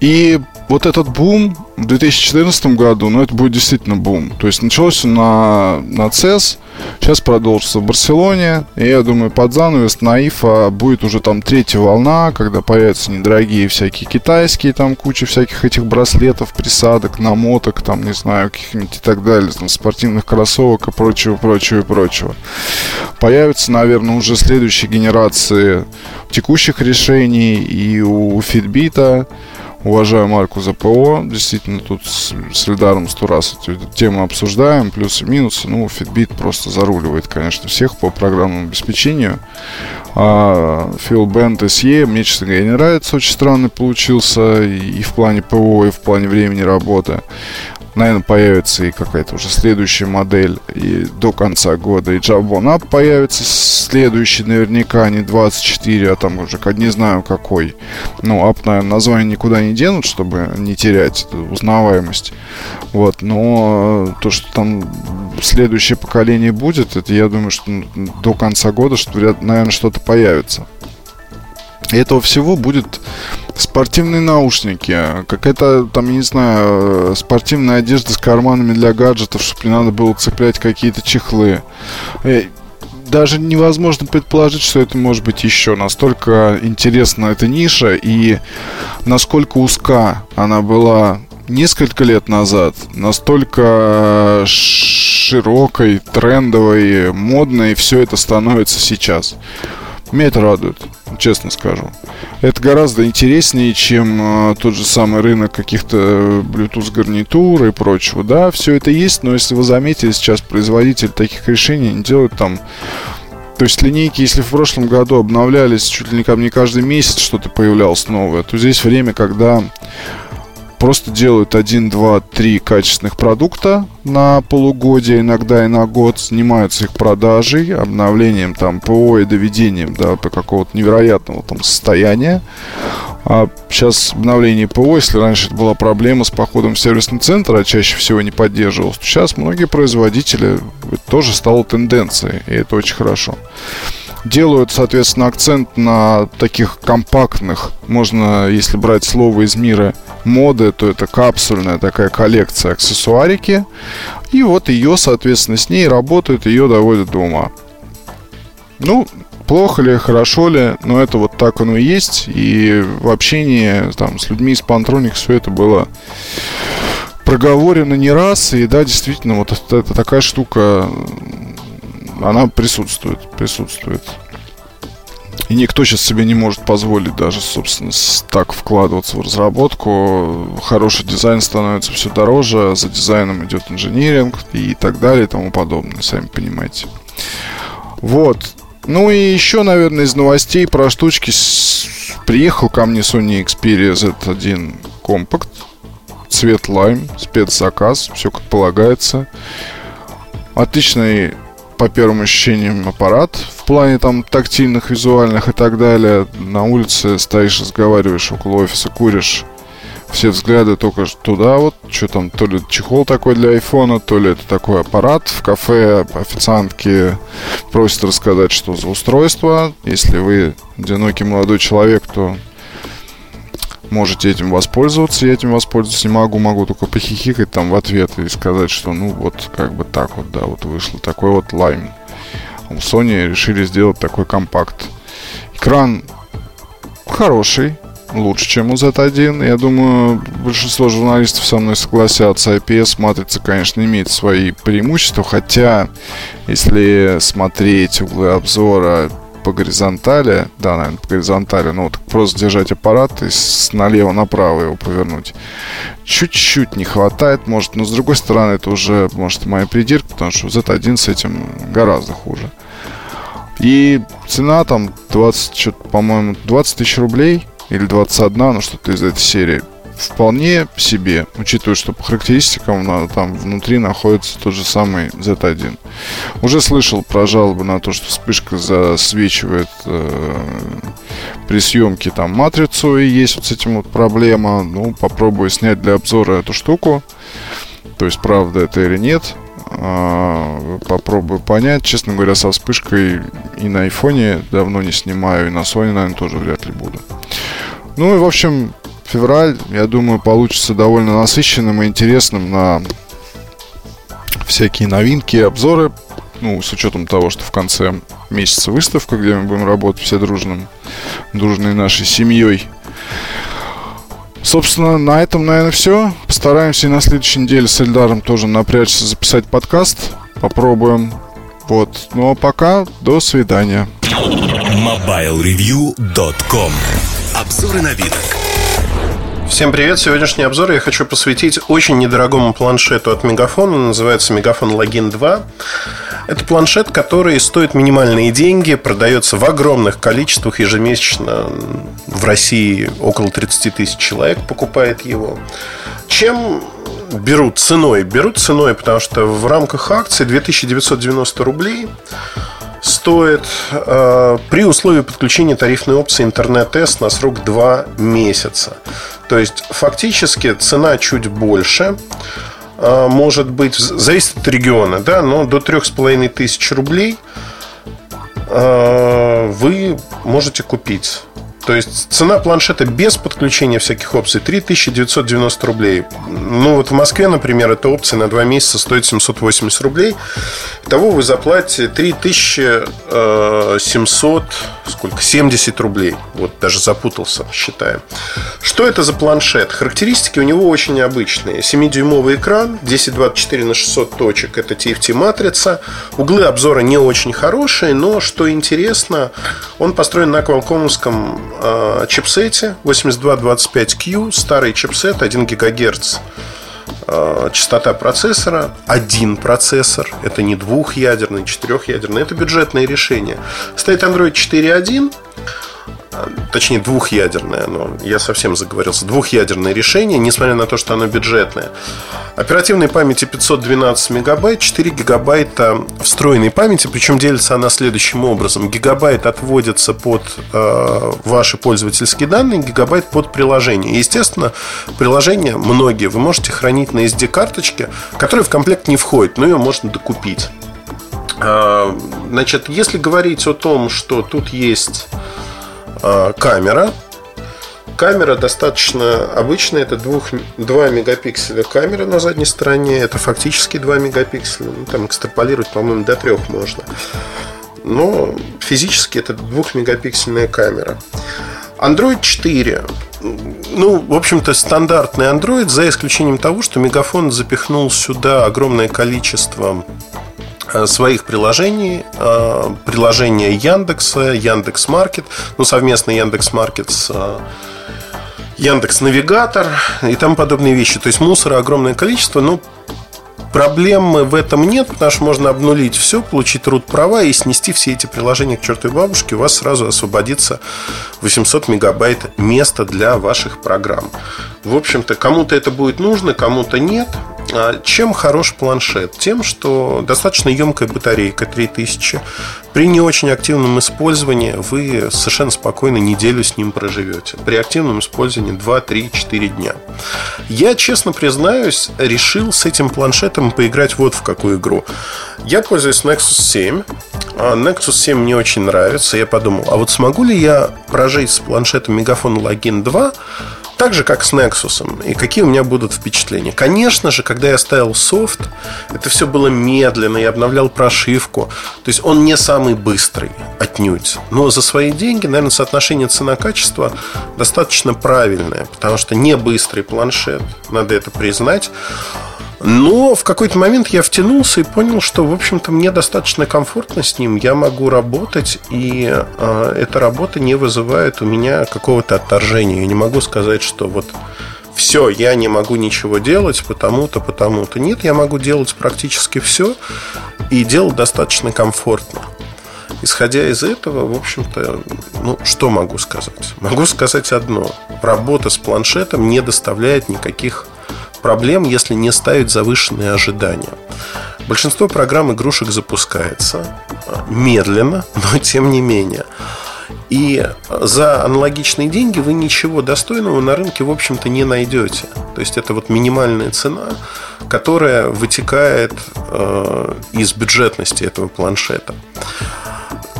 И вот этот бум в 2014 году, ну, это будет действительно бум. То есть началось на, на CES, сейчас продолжится в Барселоне. И я думаю, под занавес на IFA будет уже там третья волна, когда появятся недорогие всякие китайские, там куча всяких этих браслетов, присадок, намоток, там, не знаю, каких-нибудь и так далее, там, спортивных кроссовок и прочего, прочего и прочего. Появятся, наверное, уже следующие генерации текущих решений и у Fitbit, уважаю Марку за ПО. Действительно, тут с, с Эльдаром сто раз эту тему обсуждаем. Плюсы и минусы. Ну, Fitbit просто заруливает, конечно, всех по программному обеспечению. А Band SE мне, честно говоря, не нравится. Очень странный получился и в плане ПО, и в плане времени работы наверное, появится и какая-то уже следующая модель и до конца года. И Jabon Up появится следующий, наверняка не 24, а там уже не знаю какой. Ну, Up, наверное, название никуда не денут, чтобы не терять эту узнаваемость. Вот, но то, что там следующее поколение будет, это я думаю, что до конца года, что, наверное, что-то появится. И этого всего будет спортивные наушники, какая-то там, я не знаю, спортивная одежда с карманами для гаджетов, чтобы не надо было цеплять какие-то чехлы. Э, даже невозможно предположить, что это может быть еще. Настолько интересна эта ниша и насколько узка она была несколько лет назад, настолько широкой, трендовой, модной все это становится сейчас. Меня это радует, честно скажу. Это гораздо интереснее, чем э, тот же самый рынок каких-то Bluetooth гарнитур и прочего. Да, все это есть, но если вы заметили, сейчас производитель таких решений делает там То есть линейки, если в прошлом году обновлялись чуть ли не каждый месяц что-то появлялось новое, то здесь время, когда просто делают один, два, три качественных продукта на полугодие, иногда и на год, занимаются их продажей, обновлением там ПО и доведением до какого-то невероятного там состояния. А сейчас обновление ПО, если раньше это была проблема с походом в сервисный центр, а чаще всего не поддерживалось, то сейчас многие производители это тоже стало тенденцией, и это очень хорошо делают, соответственно, акцент на таких компактных, можно, если брать слово из мира моды, то это капсульная такая коллекция аксессуарики. И вот ее, соответственно, с ней работают, ее доводят до ума. Ну, плохо ли, хорошо ли, но это вот так оно и есть. И в общении там, с людьми из Pantronix все это было проговорено не раз. И да, действительно, вот это, это такая штука, она присутствует, присутствует. И никто сейчас себе не может позволить даже, собственно, так вкладываться в разработку. Хороший дизайн становится все дороже, за дизайном идет инжиниринг и так далее и тому подобное, сами понимаете. Вот. Ну и еще, наверное, из новостей про штучки приехал ко мне Sony Xperia Z1 Compact. Цвет лайм, спецзаказ, все как полагается. Отличный по первым ощущениям аппарат в плане там тактильных, визуальных и так далее. На улице стоишь, разговариваешь около офиса, куришь. Все взгляды только туда вот, что там, то ли чехол такой для айфона, то ли это такой аппарат. В кафе официантки просят рассказать, что за устройство. Если вы одинокий молодой человек, то можете этим воспользоваться. Я этим воспользоваться не могу, могу только похихикать там в ответ и сказать, что ну вот как бы так вот, да, вот вышло такой вот лайм. У Sony решили сделать такой компакт. Экран хороший, лучше, чем у Z1. Я думаю, большинство журналистов со мной согласятся. IPS-матрица, конечно, имеет свои преимущества, хотя, если смотреть углы обзора по горизонтали, да, наверное, по горизонтали, ну, вот просто держать аппарат и с налево направо его повернуть. Чуть-чуть не хватает, может, но с другой стороны, это уже, может, моя придирка, потому что Z1 с этим гораздо хуже. И цена там 20, по-моему, 20 тысяч рублей или 21, ну что-то из этой серии вполне себе, учитывая, что по характеристикам там внутри находится тот же самый Z1. Уже слышал про жалобы на то, что вспышка засвечивает э, при съемке там матрицу, и есть вот с этим вот проблема. Ну, попробую снять для обзора эту штуку. То есть, правда это или нет. А, попробую понять. Честно говоря, со вспышкой и на айфоне давно не снимаю, и на Sony, наверное, тоже вряд ли буду. Ну и, в общем, февраль, я думаю, получится довольно насыщенным и интересным на всякие новинки и обзоры. Ну, с учетом того, что в конце месяца выставка, где мы будем работать все дружным, дружной нашей семьей. Собственно, на этом, наверное, все. Постараемся и на следующей неделе с Эльдаром тоже напрячься записать подкаст. Попробуем. Вот. Ну а пока, до свидания. MobileReview.com Обзоры новинок. Всем привет! Сегодняшний обзор я хочу посвятить очень недорогому планшету от Мегафона. Он называется Мегафон Login 2. Это планшет, который стоит минимальные деньги, продается в огромных количествах ежемесячно. В России около 30 тысяч человек покупает его. Чем берут ценой? Берут ценой, потому что в рамках акции 2990 рублей стоит э, при условии подключения тарифной опции интернет-тест на срок 2 месяца. То есть фактически цена чуть больше. Э, может быть, зависит от региона, да, но до 3,5 тысяч рублей э, вы можете купить то есть цена планшета без подключения всяких опций 3990 рублей. Ну вот в Москве, например, эта опция на 2 месяца стоит 780 рублей. Того вы заплатите 3700, сколько? 70 рублей. Вот даже запутался, считаем. Что это за планшет? Характеристики у него очень необычные. 7-дюймовый экран, 1024 на 600 точек. Это TFT-матрица. Углы обзора не очень хорошие, но что интересно, он построен на квалкомовском э, чипсете 8225Q, старый чипсет, 1 ГГц э, частота процессора, один процессор, это не двухъядерный, четырехъядерный, это бюджетное решение. Стоит Android 4.1, точнее двухъядерное оно, я совсем заговорился, двухъядерное решение, несмотря на то, что оно бюджетное. Оперативной памяти 512 мегабайт, 4 гигабайта встроенной памяти, причем делится она следующим образом. Гигабайт отводится под э, ваши пользовательские данные, гигабайт под приложение. Естественно, приложение многие вы можете хранить на SD-карточке, которая в комплект не входит, но ее можно докупить. Э, значит, если говорить о том, что тут есть камера. Камера достаточно обычная, это 2, 2 мегапикселя камера на задней стороне, это фактически 2 мегапикселя, ну, там экстраполировать, по-моему, до 3 можно. Но физически это 2 мегапиксельная камера. Android 4. Ну, в общем-то, стандартный Android, за исключением того, что Мегафон запихнул сюда огромное количество Э, своих приложений, э, приложения Яндекса, Яндекс Маркет, ну, совместно Яндекс Маркет с э, Яндекс Навигатор и тому подобные вещи. То есть мусора огромное количество, но Проблемы в этом нет, потому что можно обнулить все, получить труд права и снести все эти приложения к чертовой бабушке. У вас сразу освободится 800 мегабайт места для ваших программ. В общем-то, кому-то это будет нужно, кому-то нет. А чем хорош планшет? Тем, что достаточно емкая батарейка 3000. При не очень активном использовании вы совершенно спокойно неделю с ним проживете. При активном использовании 2, 3, 4 дня. Я, честно признаюсь, решил с этим планшетом поиграть вот в какую игру. Я пользуюсь Nexus 7. А Nexus 7 мне очень нравится. Я подумал, а вот смогу ли я прожить с планшетом Megaphone Login 2 так же, как с Nexus. И какие у меня будут впечатления? Конечно же, когда я ставил софт, это все было медленно, я обновлял прошивку. То есть он не самый быстрый, отнюдь. Но за свои деньги, наверное, соотношение цена-качество достаточно правильное, потому что не быстрый планшет, надо это признать. Но в какой-то момент я втянулся и понял, что, в общем-то, мне достаточно комфортно с ним. Я могу работать, и э, эта работа не вызывает у меня какого-то отторжения. Я не могу сказать, что вот все, я не могу ничего делать, потому-то, потому-то. Нет, я могу делать практически все, и делать достаточно комфортно. Исходя из этого, в общем-то, ну, что могу сказать? Могу сказать одно. Работа с планшетом не доставляет никаких проблем, если не ставить завышенные ожидания. Большинство программ игрушек запускается а, медленно, но тем не менее. И за аналогичные деньги вы ничего достойного на рынке, в общем-то, не найдете. То есть это вот минимальная цена, которая вытекает э, из бюджетности этого планшета.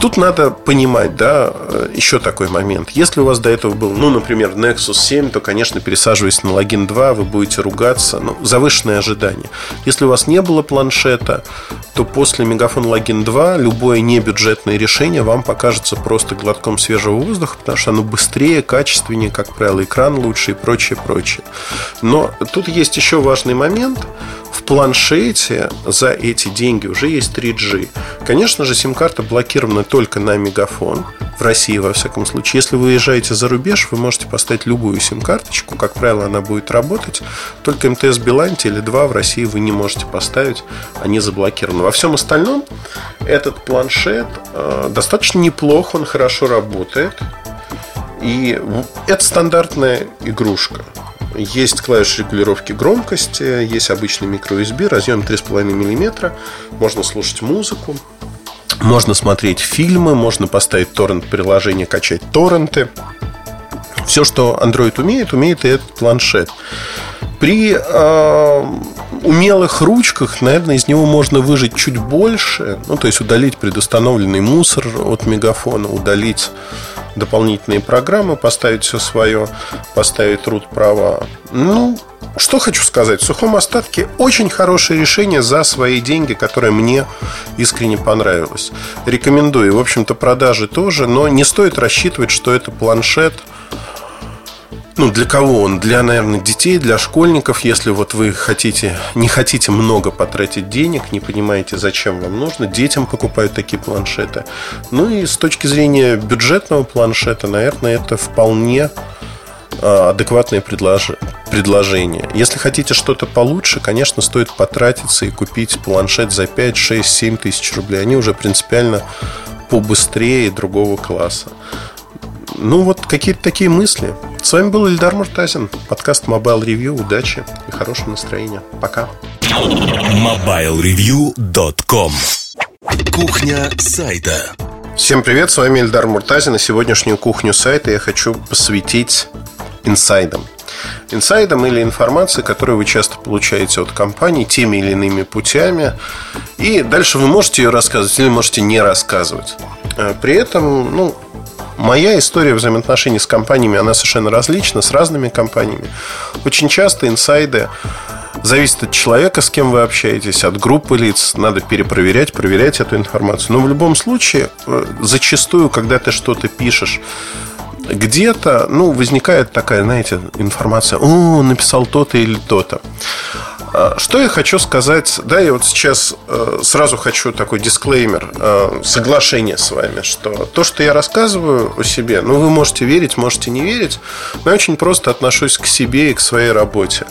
Тут надо понимать, да, еще такой момент. Если у вас до этого был, ну, например, Nexus 7, то, конечно, пересаживаясь на логин 2, вы будете ругаться. Ну, завышенные ожидания. Если у вас не было планшета, то после Мегафон Логин 2 любое небюджетное решение вам покажется просто глотком свежего воздуха, потому что оно быстрее, качественнее, как правило, экран лучше и прочее, прочее. Но тут есть еще важный момент – в планшете за эти деньги уже есть 3G. Конечно же, сим-карта блокирована только на мегафон. В России, во всяком случае. Если вы уезжаете за рубеж, вы можете поставить любую сим-карточку. Как правило, она будет работать. Только МТС Биланти или 2 в России вы не можете поставить. Они заблокированы. Во всем остальном этот планшет э, достаточно неплох. Он хорошо работает. И это стандартная игрушка. Есть клавиш регулировки громкости, есть обычный микро-USB, разъем 3,5 мм, можно слушать музыку, можно смотреть фильмы, можно поставить торрент-приложение, качать торренты. Все, что Android умеет, умеет и этот планшет. При э, умелых ручках, наверное, из него можно выжить чуть больше. Ну, то есть удалить предустановленный мусор от мегафона, удалить дополнительные программы, поставить все свое, поставить труд права. Ну, что хочу сказать. В сухом остатке очень хорошее решение за свои деньги, которое мне искренне понравилось. Рекомендую. В общем-то, продажи тоже, но не стоит рассчитывать, что это планшет – ну, для кого он? Для, наверное, детей, для школьников, если вот вы хотите, не хотите много потратить денег, не понимаете, зачем вам нужно, детям покупают такие планшеты. Ну и с точки зрения бюджетного планшета, наверное, это вполне а, адекватные предлож... предложения. Если хотите что-то получше, конечно, стоит потратиться и купить планшет за 5, 6, 7 тысяч рублей. Они уже принципиально побыстрее другого класса. Ну, вот какие-то такие мысли. С вами был Ильдар Муртазин. Подкаст Mobile Review. Удачи и хорошего настроения. Пока. MobileReview.com Кухня сайта Всем привет, с вами Ильдар Муртазин. И сегодняшнюю кухню сайта я хочу посвятить инсайдам. Инсайдам или информации, которую вы часто получаете от компаний теми или иными путями. И дальше вы можете ее рассказывать или можете не рассказывать. Э, при этом, ну, Моя история взаимоотношений с компаниями, она совершенно различна, с разными компаниями. Очень часто инсайды зависят от человека, с кем вы общаетесь, от группы лиц. Надо перепроверять, проверять эту информацию. Но в любом случае, э, зачастую, когда ты что-то пишешь, где-то, ну, возникает такая, знаете, информация, о, написал то-то или то-то. А, что я хочу сказать? Да, я вот сейчас э, сразу хочу такой дисклеймер, э, соглашение с вами, что то, что я рассказываю о себе, ну, вы можете верить, можете не верить, но я очень просто отношусь к себе и к своей работе.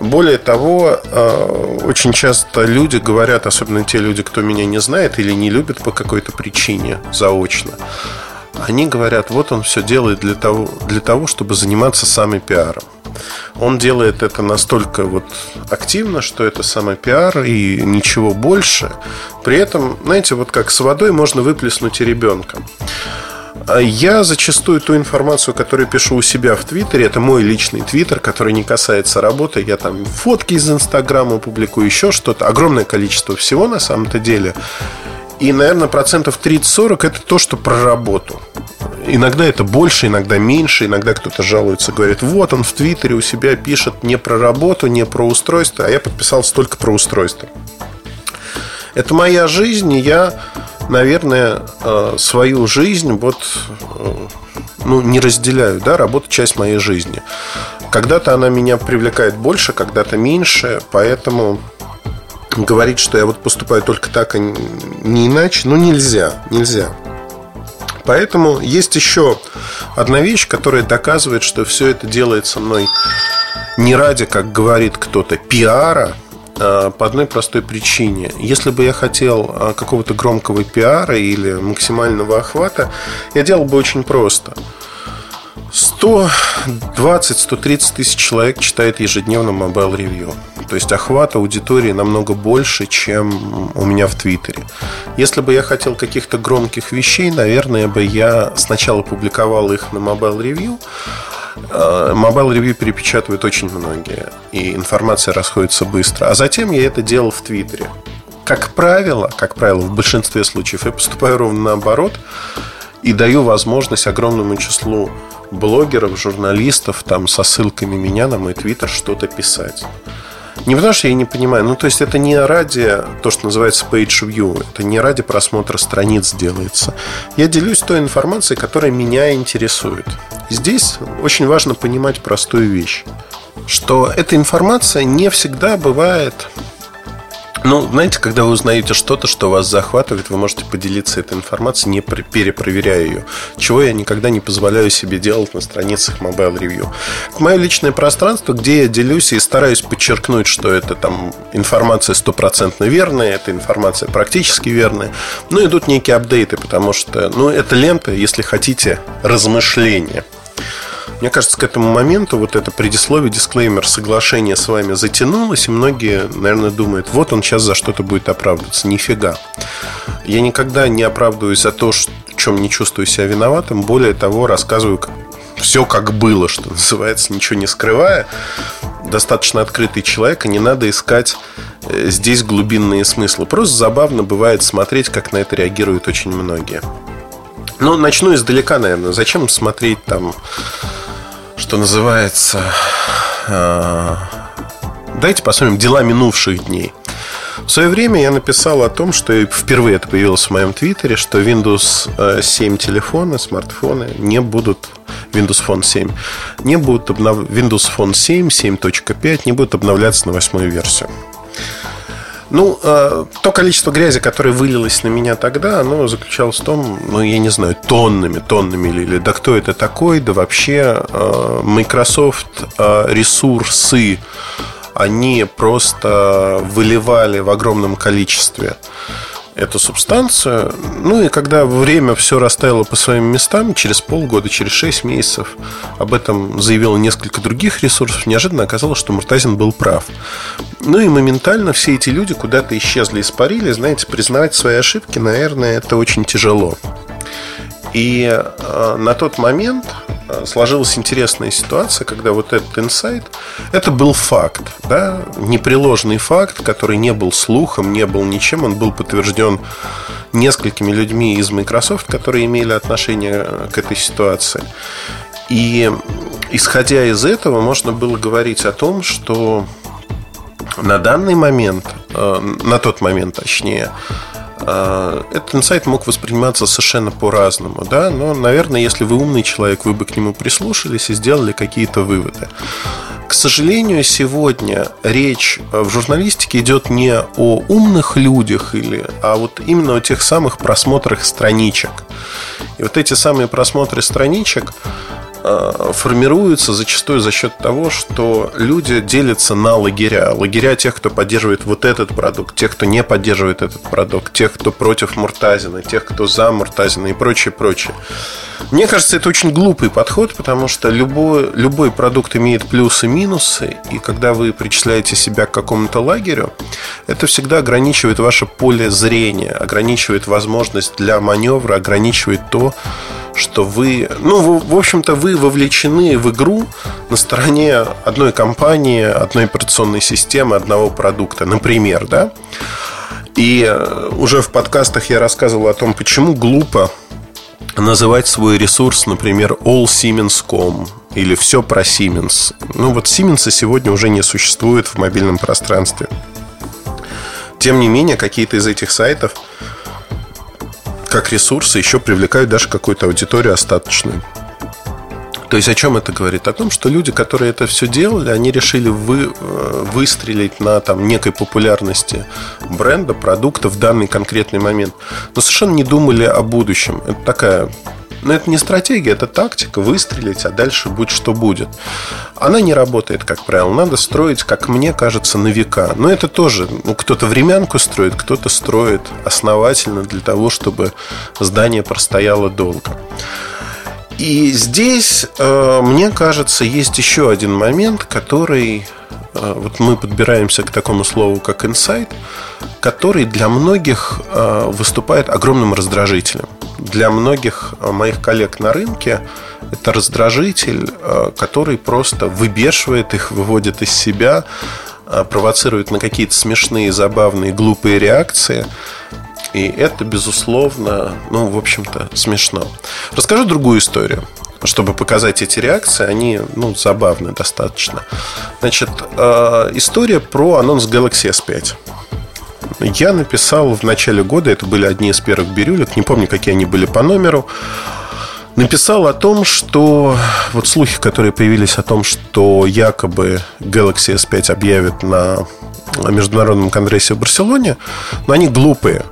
Более того, э, очень часто люди говорят, особенно те люди, кто меня не знает или не любит по какой-то причине заочно, они говорят, вот он все делает для того, для того чтобы заниматься самым пиаром. Он делает это настолько вот активно, что это самый пиар и ничего больше. При этом, знаете, вот как с водой можно выплеснуть и ребенка. Я зачастую ту информацию, которую пишу у себя в Твиттере, это мой личный Твиттер, который не касается работы. Я там фотки из Инстаграма публикую, еще что-то. Огромное количество всего на самом-то деле. И, наверное, процентов 30-40 это то, что про работу. Иногда это больше, иногда меньше, иногда кто-то жалуется, говорит, вот он в Твиттере у себя пишет не про работу, не про устройство, а я подписался только про устройство. Это моя жизнь, и я, наверное, э, свою жизнь вот э, ну, не разделяю, да, работа часть моей жизни. Когда-то она меня привлекает больше, когда-то меньше, поэтому говорить, что я вот поступаю только так, а не иначе, ну нельзя, нельзя. Поэтому есть еще одна вещь, которая доказывает, что все это делается мной не ради, как говорит кто-то, пиара, а по одной простой причине. Если бы я хотел а, какого-то громкого пиара или максимального охвата, я делал бы очень просто – 120-130 тысяч человек читает ежедневно Mobile Review. То есть охват аудитории намного больше, чем у меня в Твиттере. Если бы я хотел каких-то громких вещей, наверное, бы я сначала публиковал их на Mobile Review. Э, Mobile Review перепечатывают очень многие, и информация расходится быстро. А затем я это делал в Твиттере. Как правило, как правило, в большинстве случаев я поступаю ровно наоборот и даю возможность огромному числу блогеров, журналистов там со ссылками меня на мой твиттер что-то писать. Не потому что я не понимаю, ну то есть это не ради то, что называется page view, это не ради просмотра страниц делается. Я делюсь той информацией, которая меня интересует. Здесь очень важно понимать простую вещь, что эта информация не всегда бывает ну, знаете, когда вы узнаете что-то, что вас захватывает, вы можете поделиться этой информацией, не перепроверяя ее. Чего я никогда не позволяю себе делать на страницах Mobile Review. Это мое личное пространство, где я делюсь и стараюсь подчеркнуть, что это там информация стопроцентно верная, эта информация практически верная. Но идут некие апдейты, потому что, ну, это лента, если хотите, размышления. Мне кажется, к этому моменту вот это предисловие, дисклеймер, соглашение с вами затянулось, и многие, наверное, думают, вот он сейчас за что-то будет оправдываться. Нифига. Я никогда не оправдываюсь за то, в чем не чувствую себя виноватым. Более того, рассказываю все как было, что называется, ничего не скрывая. Достаточно открытый человек, и не надо искать э, здесь глубинные смыслы. Просто забавно бывает смотреть, как на это реагируют очень многие. Ну, начну издалека, наверное. Зачем смотреть там что называется... Э, давайте посмотрим дела минувших дней. В свое время я написал о том, что впервые это появилось в моем твиттере, что Windows 7 э, телефоны, смартфоны не будут Windows Phone 7 не будут обнов... Windows Phone 7, 7.5 не будут обновляться на восьмую версию. Ну, э, то количество грязи, которое вылилось на меня тогда, оно заключалось в том, ну, я не знаю, тоннами, тоннами или, или да кто это такой, да вообще э, Microsoft э, ресурсы, они просто выливали в огромном количестве эту субстанцию. Ну и когда время все расставило по своим местам, через полгода, через 6 месяцев, об этом заявило несколько других ресурсов, неожиданно оказалось, что Муртазин был прав. Ну и моментально все эти люди куда-то исчезли, испарили. Знаете, признавать свои ошибки, наверное, это очень тяжело. И э, на тот момент сложилась интересная ситуация, когда вот этот инсайт, это был факт, да, непреложный факт, который не был слухом, не был ничем, он был подтвержден несколькими людьми из Microsoft, которые имели отношение к этой ситуации. И исходя из этого, можно было говорить о том, что на данный момент, э, на тот момент точнее, этот инсайт мог восприниматься совершенно по-разному, да, но, наверное, если вы умный человек, вы бы к нему прислушались и сделали какие-то выводы. К сожалению, сегодня речь в журналистике идет не о умных людях, или, а вот именно о тех самых просмотрах страничек. И вот эти самые просмотры страничек формируются зачастую за счет того, что люди делятся на лагеря. Лагеря тех, кто поддерживает вот этот продукт, тех, кто не поддерживает этот продукт, тех, кто против Муртазина, тех, кто за Муртазина и прочее, прочее. Мне кажется, это очень глупый подход, потому что любой, любой продукт имеет плюсы и минусы, и когда вы причисляете себя к какому-то лагерю, это всегда ограничивает ваше поле зрения, ограничивает возможность для маневра, ограничивает то, что вы, ну, в общем-то, вы вовлечены в игру на стороне одной компании, одной операционной системы, одного продукта, например, да. И э, уже в подкастах я рассказывал о том, почему глупо называть свой ресурс, например, allsiemens.com или все про Siemens. Ну вот Siemens сегодня уже не существует в мобильном пространстве. Тем не менее, какие-то из этих сайтов как ресурсы еще привлекают даже какую-то аудиторию остаточную. То есть о чем это говорит? О том, что люди, которые это все делали, они решили вы, э, выстрелить на там, некой популярности бренда, продукта в данный конкретный момент. Но совершенно не думали о будущем. Это такая но это не стратегия, это тактика выстрелить, а дальше будь что будет. Она не работает, как правило. Надо строить, как мне кажется, на века. Но это тоже, ну, кто-то времянку строит, кто-то строит основательно для того, чтобы здание простояло долго. И здесь, э, мне кажется, есть еще один момент, который э, вот мы подбираемся к такому слову, как инсайт, который для многих э, выступает огромным раздражителем. Для многих моих коллег на рынке это раздражитель, который просто выбешивает их, выводит из себя, провоцирует на какие-то смешные, забавные, глупые реакции. И это, безусловно, ну, в общем-то, смешно. Расскажу другую историю чтобы показать эти реакции, они ну, забавны достаточно. Значит, э, история про анонс Galaxy S5. Я написал в начале года, это были одни из первых бирюлек, не помню, какие они были по номеру. Написал о том, что вот слухи, которые появились о том, что якобы Galaxy S5 объявят на международном конгрессе в Барселоне, но они глупые.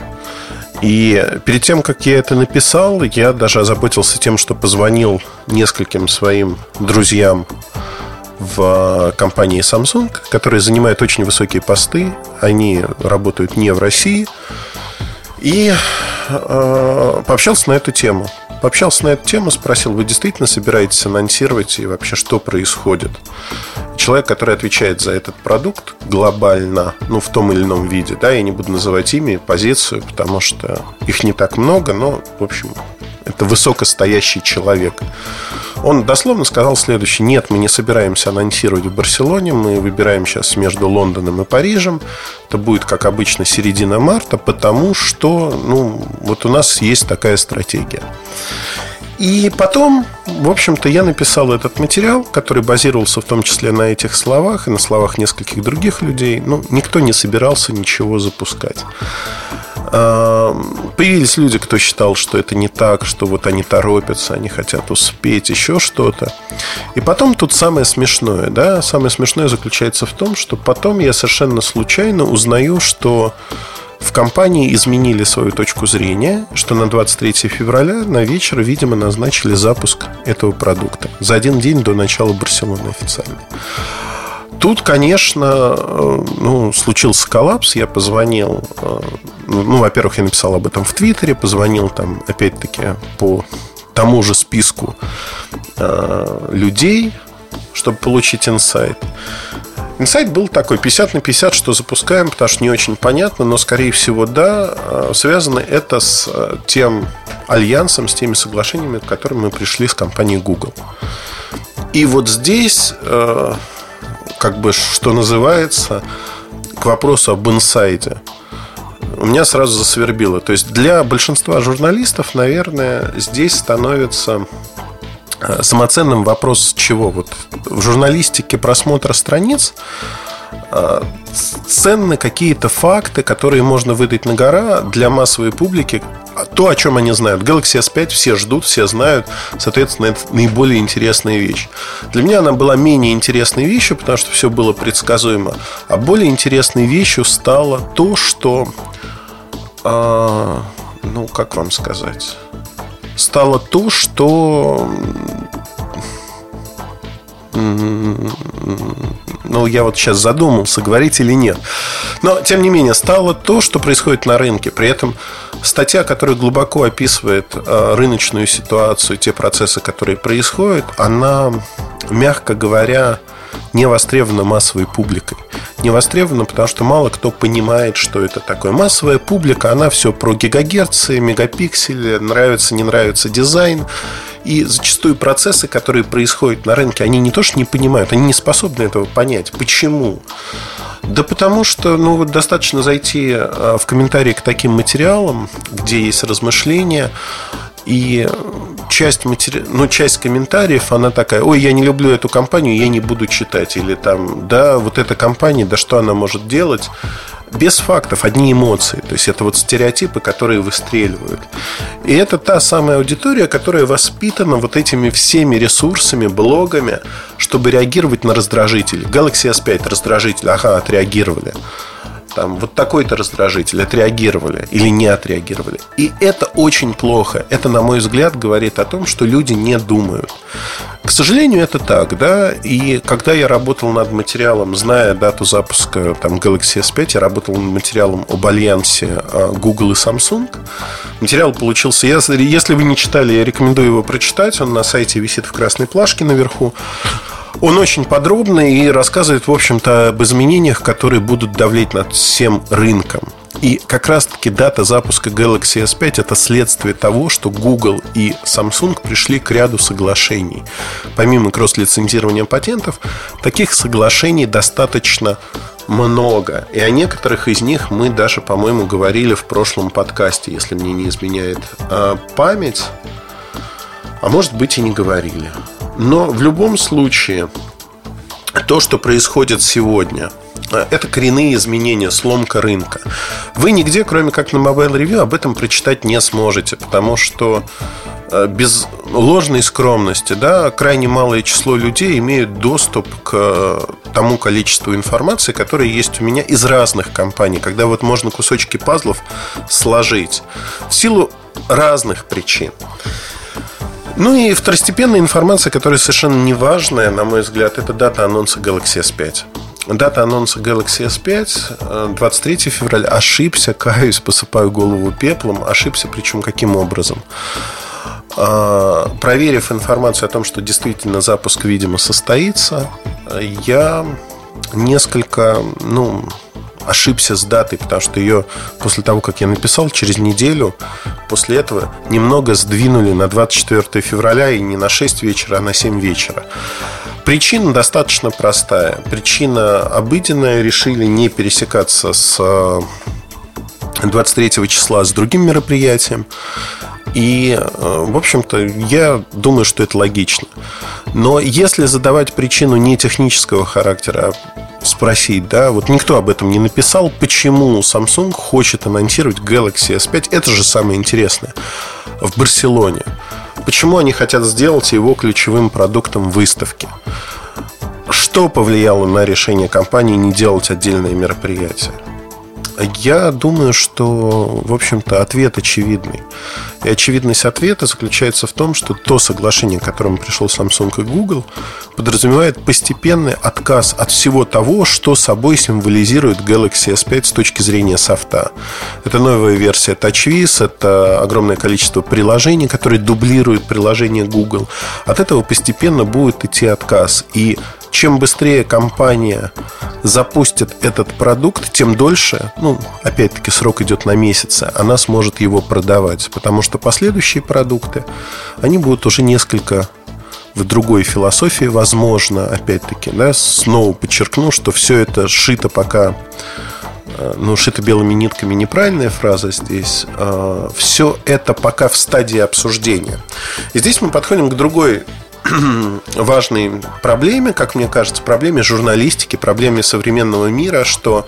И перед тем, как я это написал, я даже озаботился тем, что позвонил нескольким своим друзьям в компании Samsung, которые занимают очень высокие посты. Они работают не в России. И э, пообщался на эту тему. Пообщался на эту тему, спросил, вы действительно собираетесь анонсировать и вообще что происходит? Человек, который отвечает за этот продукт глобально, ну, в том или ином виде, да, я не буду называть имя, позицию, потому что их не так много, но, в общем, это высокостоящий человек. Он дословно сказал следующее. Нет, мы не собираемся анонсировать в Барселоне. Мы выбираем сейчас между Лондоном и Парижем. Это будет, как обычно, середина марта, потому что ну, вот у нас есть такая стратегия. И потом, в общем-то, я написал этот материал, который базировался в том числе на этих словах и на словах нескольких других людей. Ну, никто не собирался ничего запускать. А, появились люди, кто считал, что это не так, что вот они торопятся, они хотят успеть, еще что-то. И потом тут самое смешное, да, самое смешное заключается в том, что потом я совершенно случайно узнаю, что в компании изменили свою точку зрения, что на 23 февраля на вечер, видимо, назначили запуск этого продукта за один день до начала Барселоны официально. Тут, конечно, э, ну, случился коллапс. Я позвонил, э, ну, во-первых, я написал об этом в Твиттере, позвонил там, опять-таки, по тому же списку э, людей, чтобы получить инсайт. Инсайт был такой 50 на 50, что запускаем, потому что не очень понятно, но, скорее всего, да, э, связано это с тем альянсом, с теми соглашениями, к которым мы пришли с компанией Google. И вот здесь как бы, что называется, к вопросу об инсайде. У меня сразу засвербило. То есть для большинства журналистов, наверное, здесь становится э, самоценным вопрос чего? Вот в журналистике просмотра страниц э, ценны какие-то факты, которые можно выдать на гора для массовой публики, то, о чем они знают. Galaxy S5 все ждут, все знают. Соответственно, это наиболее интересная вещь. Для меня она была менее интересной вещью, потому что все было предсказуемо. А более интересной вещью стало то, что... А, ну, как вам сказать? Стало то, что ну, я вот сейчас задумался, говорить или нет. Но, тем не менее, стало то, что происходит на рынке. При этом статья, которая глубоко описывает э, рыночную ситуацию, те процессы, которые происходят, она, мягко говоря, не востребована массовой публикой. Не востребована, потому что мало кто понимает, что это такое. Массовая публика, она все про гигагерцы, мегапиксели, нравится, не нравится дизайн. И зачастую процессы, которые происходят на рынке, они не то что не понимают, они не способны этого понять. Почему? Да потому что, ну, вот достаточно зайти а, в комментарии к таким материалам, где есть размышления, и часть, матери... ну, часть комментариев, она такая, ой, я не люблю эту компанию, я не буду читать. Или там, да, вот эта компания, да что она может делать? без фактов, одни эмоции. То есть это вот стереотипы, которые выстреливают. И это та самая аудитория, которая воспитана вот этими всеми ресурсами, блогами, чтобы реагировать на раздражители. Galaxy S5 раздражитель, ага, отреагировали там вот такой-то раздражитель отреагировали или не отреагировали. И это очень плохо. Это, на мой взгляд, говорит о том, что люди не думают. К сожалению, это так, да. И когда я работал над материалом, зная дату запуска там, Galaxy S5, я работал над материалом об альянсе а, Google и Samsung. Материал получился... Если, если вы не читали, я рекомендую его прочитать. Он на сайте висит в красной плашке наверху. Он очень подробный и рассказывает, в общем-то, об изменениях, которые будут давлеть над всем рынком. И как раз-таки дата запуска Galaxy S5 это следствие того, что Google и Samsung пришли к ряду соглашений. Помимо кросс-лицензирования патентов, таких соглашений достаточно много. И о некоторых из них мы даже, по-моему, говорили в прошлом подкасте, если мне не изменяет а память. А может быть и не говорили. Но в любом случае, то, что происходит сегодня, э, это коренные изменения, сломка рынка. Вы нигде, кроме как на Mobile Review, об этом прочитать не сможете, потому что э, без ложной скромности, да, крайне малое число людей имеют доступ к э, тому количеству информации, которая есть у меня из разных компаний, когда вот можно кусочки пазлов сложить в силу разных причин. Ну и второстепенная информация, которая совершенно не важная, на мой взгляд, это дата анонса Galaxy S5. Дата анонса Galaxy S5 23 февраля. Ошибся, каюсь, посыпаю голову пеплом. Ошибся, причем каким образом? А, проверив информацию о том, что действительно запуск, видимо, состоится, я несколько, ну, ошибся с датой, потому что ее после того, как я написал, через неделю после этого немного сдвинули на 24 февраля и не на 6 вечера, а на 7 вечера. Причина достаточно простая. Причина обыденная. Решили не пересекаться с 23 э, числа с другим мероприятием. И, э, в общем-то, я думаю, что это логично. Но если задавать причину не технического характера, а спросить, да, вот никто об этом не написал, почему Samsung хочет анонсировать Galaxy S5, это же самое интересное, в Барселоне. Почему они хотят сделать его ключевым продуктом выставки? Что повлияло на решение компании не делать отдельное мероприятие? Я думаю, что, в общем-то, ответ очевидный. И очевидность ответа заключается в том, что то соглашение, к которому пришел Samsung и Google, подразумевает постепенный отказ от всего того, что собой символизирует Galaxy S5 с точки зрения софта. Это новая версия TouchWiz, это огромное количество приложений, которые дублируют приложение Google. От этого постепенно будет идти отказ. И чем быстрее компания запустит этот продукт, тем дольше, ну, опять-таки, срок идет на месяцы, она сможет его продавать. Потому что последующие продукты, они будут уже несколько в другой философии, возможно, опять-таки, да, снова подчеркну, что все это шито пока э, ну, шито белыми нитками неправильная фраза здесь. Э, все это пока в стадии обсуждения. И здесь мы подходим к другой важной проблеме, как мне кажется, проблеме журналистики, проблеме современного мира, что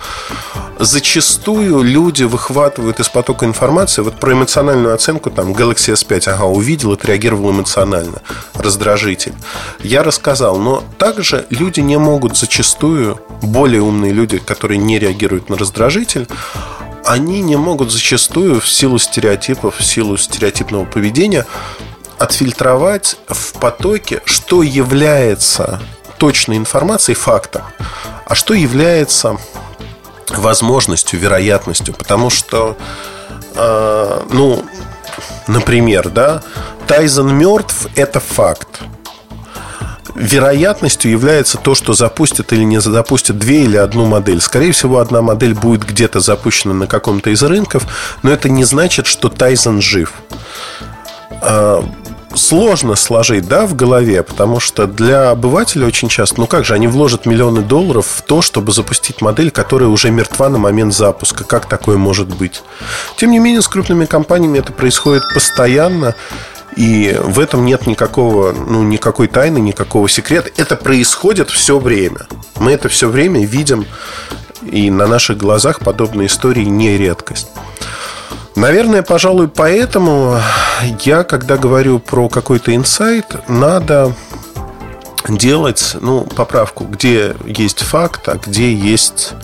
зачастую люди выхватывают из потока информации вот про эмоциональную оценку, там, Galaxy S5, ага, увидел, отреагировал эмоционально, раздражитель. Я рассказал, но также люди не могут зачастую, более умные люди, которые не реагируют на раздражитель, они не могут зачастую в силу стереотипов, в силу стереотипного поведения отфильтровать в потоке, что является точной информацией, фактом, а что является возможностью, вероятностью. Потому что, э, ну, например, да, Тайзен мертв – это факт. Вероятностью является то, что запустят или не запустят две или одну модель. Скорее всего, одна модель будет где-то запущена на каком-то из рынков, но это не значит, что Тайзен жив. Сложно сложить, да, в голове, потому что для обывателя очень часто, ну как же, они вложат миллионы долларов в то, чтобы запустить модель, которая уже мертва на момент запуска. Как такое может быть? Тем не менее, с крупными компаниями это происходит постоянно. И в этом нет никакого, ну, никакой тайны, никакого секрета. Это происходит все время. Мы это все время видим, и на наших глазах подобные истории не редкость. Наверное, пожалуй, поэтому я, когда говорю про какой-то инсайт, надо делать, ну, поправку, где есть факт, а где есть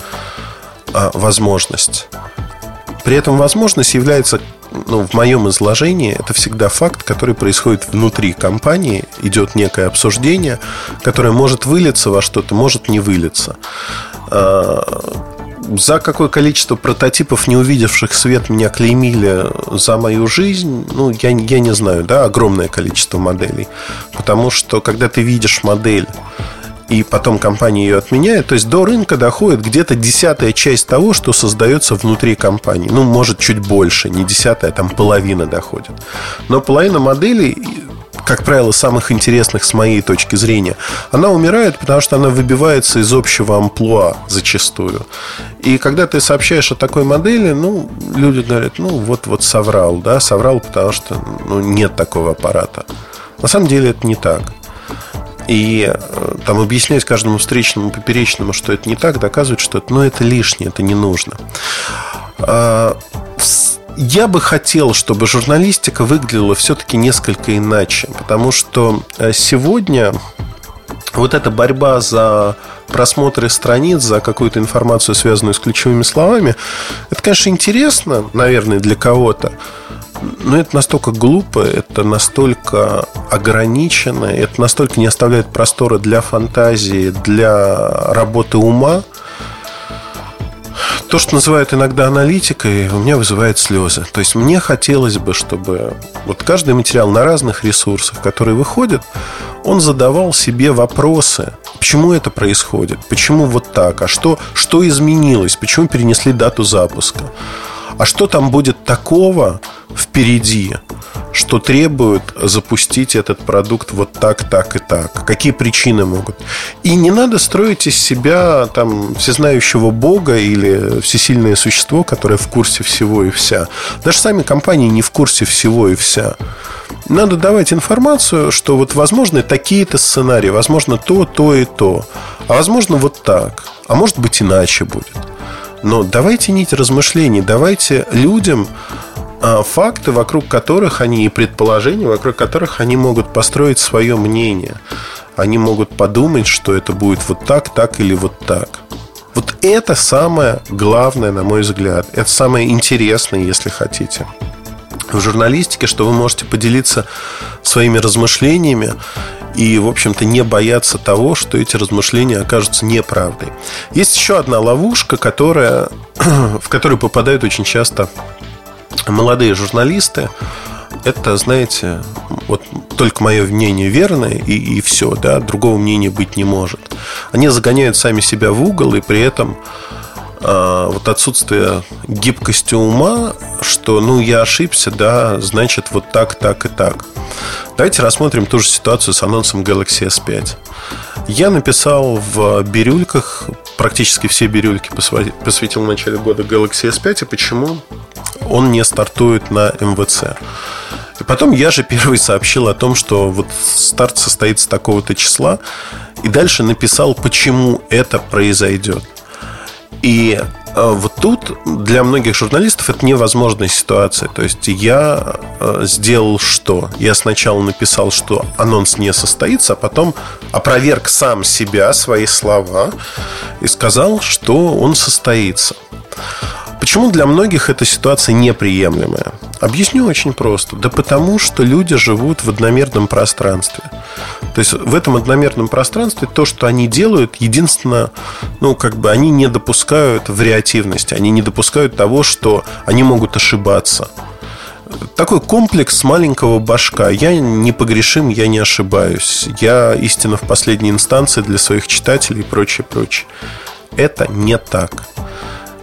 а, возможность. При этом возможность является, ну, в моем изложении, это всегда факт, который происходит внутри компании, идет некое обсуждение, которое может вылиться во что-то, может не вылиться а, за какое количество прототипов, не увидевших свет, меня клеймили за мою жизнь, ну, я, я не знаю, да, огромное количество моделей. Потому что, когда ты видишь модель, и потом компания ее отменяет, то есть до рынка доходит где-то десятая часть того, что создается внутри компании. Ну, может, чуть больше, не десятая, там половина доходит. Но половина моделей как правило, самых интересных с моей точки зрения, она умирает, потому что она выбивается из общего амплуа зачастую. И когда ты сообщаешь о такой модели, ну, люди говорят, ну, вот-вот соврал, да, соврал, потому что ну, нет такого аппарата. На самом деле это не так. И э, там объяснять каждому встречному, поперечному, что это не так, доказывает, что это, ну, это лишнее, это не нужно. А, я бы хотел, чтобы журналистика выглядела все-таки несколько иначе, потому что э, сегодня вот эта борьба за просмотры страниц, за какую-то информацию, связанную с ключевыми словами, это, конечно, интересно, наверное, для кого-то, но это настолько глупо, это настолько ограничено, это настолько не оставляет простора для фантазии, для работы ума – то, что называют иногда аналитикой, у меня вызывает слезы. То есть мне хотелось бы, чтобы вот каждый материал на разных ресурсах, который выходит, он задавал себе вопросы, почему это происходит, почему вот так, а что, что изменилось, почему перенесли дату запуска, а что там будет такого впереди, что требует запустить этот продукт вот так, так и так. Какие причины могут. И не надо строить из себя там всезнающего бога или всесильное существо, которое в курсе всего и вся. Даже сами компании не в курсе всего и вся. Надо давать информацию, что вот возможны такие-то сценарии, возможно то, то и то, а возможно вот так, а может быть иначе будет. Но давайте нить размышлений, давайте людям а, факты, вокруг которых они и предположения, вокруг которых они могут построить свое мнение. Они могут подумать, что это будет вот так, так или вот так. Вот это самое главное, на мой взгляд. Это самое интересное, если хотите в журналистике, что вы можете поделиться своими размышлениями и, в общем-то, не бояться того, что эти размышления окажутся неправдой. Есть еще одна ловушка, которая, в которую попадают очень часто молодые журналисты. Это, знаете, вот только мое мнение верное, и, и все, да, другого мнения быть не может. Они загоняют сами себя в угол, и при этом вот отсутствие гибкости ума, что, ну, я ошибся, да, значит, вот так, так и так. Давайте рассмотрим ту же ситуацию с анонсом Galaxy S5. Я написал в бирюльках, практически все бирюльки посвятил в начале года Galaxy S5 и почему он не стартует на МВЦ. И потом я же первый сообщил о том, что вот старт состоится такого-то числа, и дальше написал, почему это произойдет. И э, вот тут для многих журналистов это невозможная ситуация. То есть я э, сделал что? Я сначала написал, что анонс не состоится, а потом опроверг сам себя, свои слова и сказал, что он состоится. Почему для многих эта ситуация неприемлемая? Объясню очень просто. Да потому, что люди живут в одномерном пространстве. То есть в этом одномерном пространстве то, что они делают, единственное, ну, как бы они не допускают вариативности, они не допускают того, что они могут ошибаться. Такой комплекс маленького башка. Я не погрешим, я не ошибаюсь. Я истина в последней инстанции для своих читателей и прочее, прочее. Это не так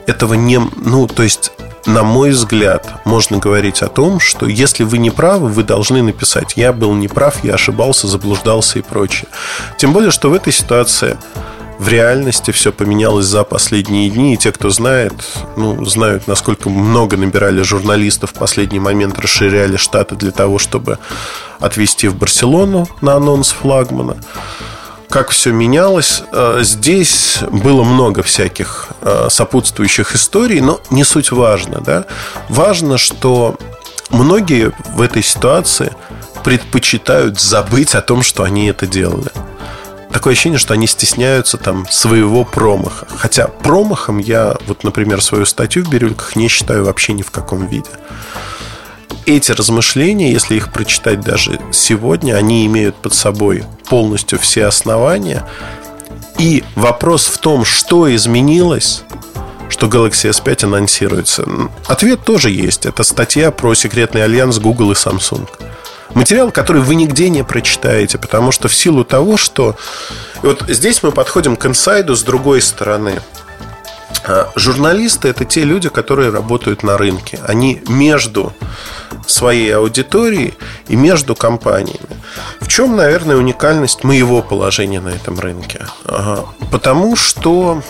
этого не... Ну, то есть на мой взгляд, можно говорить о том, что если вы не правы, вы должны написать «я был неправ, я ошибался, заблуждался» и прочее. Тем более, что в этой ситуации в реальности все поменялось за последние дни, и те, кто знает, ну, знают, насколько много набирали журналистов в последний момент, расширяли штаты для того, чтобы отвезти в Барселону на анонс флагмана как все менялось. Э, здесь было много всяких э, сопутствующих историй, но не суть важно. Да? Важно, что многие в этой ситуации предпочитают забыть о том, что они это делали. Такое ощущение, что они стесняются там своего промаха. Хотя промахом я, вот, например, свою статью в «Бирюльках» не считаю вообще ни в каком виде эти размышления, если их прочитать даже сегодня, они имеют под собой полностью все основания. И вопрос в том, что изменилось, что Galaxy S5 анонсируется. Ответ тоже есть. Это статья про секретный альянс Google и Samsung. Материал, который вы нигде не прочитаете, потому что в силу того, что... И вот здесь мы подходим к инсайду с другой стороны. А, журналисты – это те люди, которые работают на рынке. Они между своей аудиторией и между компаниями. В чем, наверное, уникальность моего положения на этом рынке? Потому что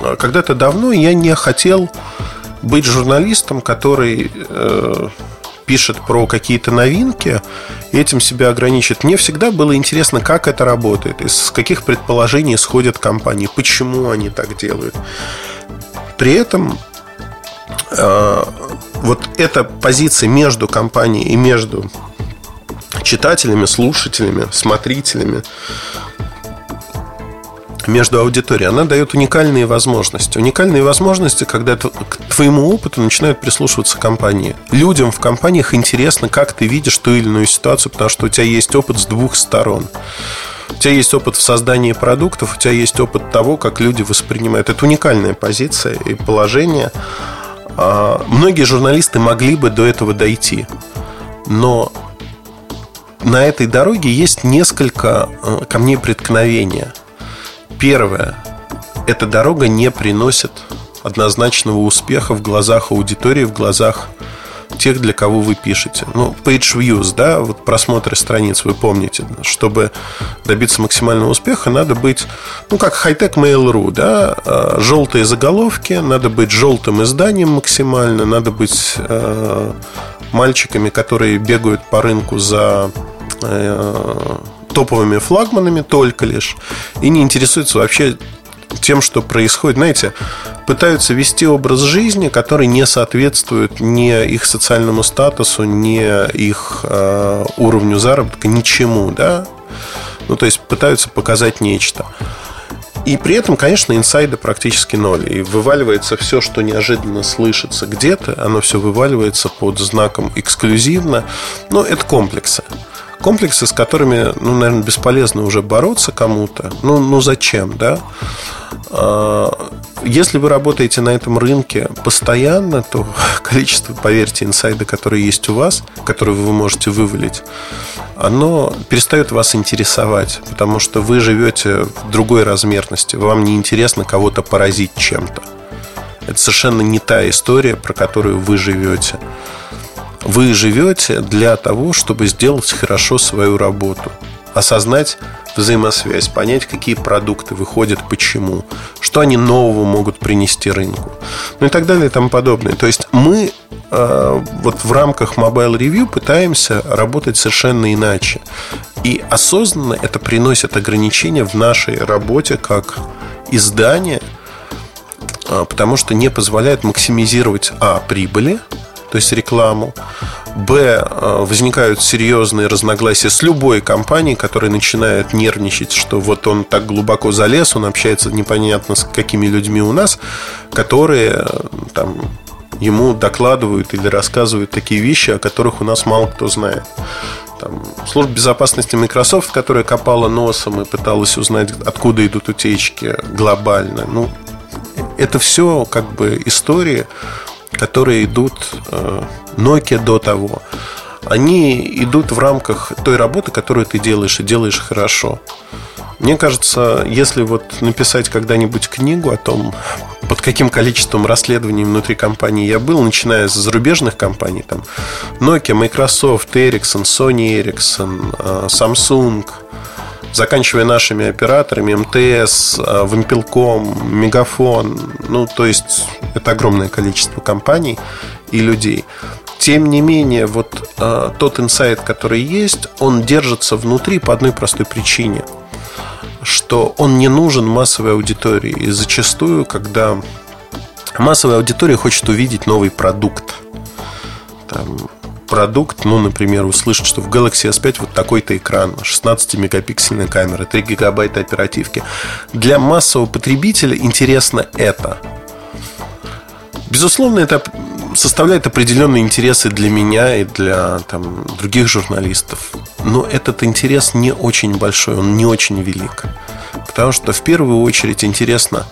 а, когда-то давно я не хотел быть журналистом, который э, пишет про какие-то новинки и этим себя ограничит. Мне всегда было интересно, как это работает, из каких предположений исходят компании, почему они так делают. При этом э, вот эта позиция между компанией и между читателями, слушателями, смотрителями, между аудиторией, она дает уникальные возможности. Уникальные возможности, когда к твоему опыту начинают прислушиваться компании. Людям в компаниях интересно, как ты видишь ту или иную ситуацию, потому что у тебя есть опыт с двух сторон. У тебя есть опыт в создании продуктов, у тебя есть опыт того, как люди воспринимают. Это уникальная позиция и положение. А, многие журналисты могли бы до этого дойти. Но на этой дороге есть несколько э, камней преткновения. Первое. Эта дорога не приносит однозначного успеха в глазах аудитории, в глазах тех, для кого вы пишете. Ну, page views, да, вот просмотры страниц, вы помните, чтобы добиться максимального успеха, надо быть, ну, как хай-тек Mail.ru, да, а, желтые заголовки, надо быть желтым изданием максимально, надо быть э, мальчиками, которые бегают по рынку за э, топовыми флагманами только лишь и не интересуются вообще тем, что происходит. Знаете, пытаются вести образ жизни, который не соответствует ни их социальному статусу, ни их э, уровню заработка, ничему, да. Ну, то есть пытаются показать нечто. И при этом, конечно, инсайды практически ноль. И вываливается все, что неожиданно слышится где-то, оно все вываливается под знаком эксклюзивно. Но это комплексы. Комплексы, с которыми, ну, наверное, бесполезно уже бороться кому-то. Ну, ну зачем, да? А, если вы работаете на этом рынке постоянно, то количество, поверьте, инсайда, которые есть у вас, которые вы можете вывалить, оно перестает вас интересовать, потому что вы живете в другой размерности. Вам не интересно кого-то поразить чем-то. Это совершенно не та история, про которую вы живете. Вы живете для того, чтобы сделать хорошо свою работу, осознать взаимосвязь, понять, какие продукты выходят, почему, что они нового могут принести рынку, ну и так далее и тому подобное. То есть мы э, вот в рамках Mobile Review пытаемся работать совершенно иначе. И осознанно это приносит ограничения в нашей работе как издание, э, потому что не позволяет максимизировать а прибыли, то есть рекламу. Б. Э, возникают серьезные разногласия с любой компанией, которая начинает нервничать, что вот он так глубоко залез, он общается непонятно с какими людьми у нас, которые э, там ему докладывают или рассказывают такие вещи, о которых у нас мало кто знает. Там, служба безопасности Microsoft, которая копала носом и пыталась узнать, откуда идут утечки глобально. Ну, это все как бы истории, которые идут э, Nokia до того. Они идут в рамках той работы, которую ты делаешь, и делаешь хорошо. Мне кажется, если вот написать когда-нибудь книгу о том, под каким количеством расследований внутри компании я был, начиная с зарубежных компаний, там Nokia, Microsoft, Ericsson, Sony Ericsson, э, Samsung, заканчивая нашими операторами, МТС, э, Вимпелком, Мегафон. Ну, то есть это огромное количество компаний и людей. Тем не менее, вот э, тот инсайт, который есть, он держится внутри по одной простой причине, что он не нужен массовой аудитории. И зачастую, когда массовая аудитория хочет увидеть новый продукт, там, продукт, ну, например, услышать, что в Galaxy S5 вот такой-то экран, 16-мегапиксельная камера, 3 гигабайта оперативки. Для массового потребителя интересно это. Безусловно, это составляет определенные интересы для меня и для там, других журналистов. Но этот интерес не очень большой, он не очень велик. Потому что в первую очередь интересно,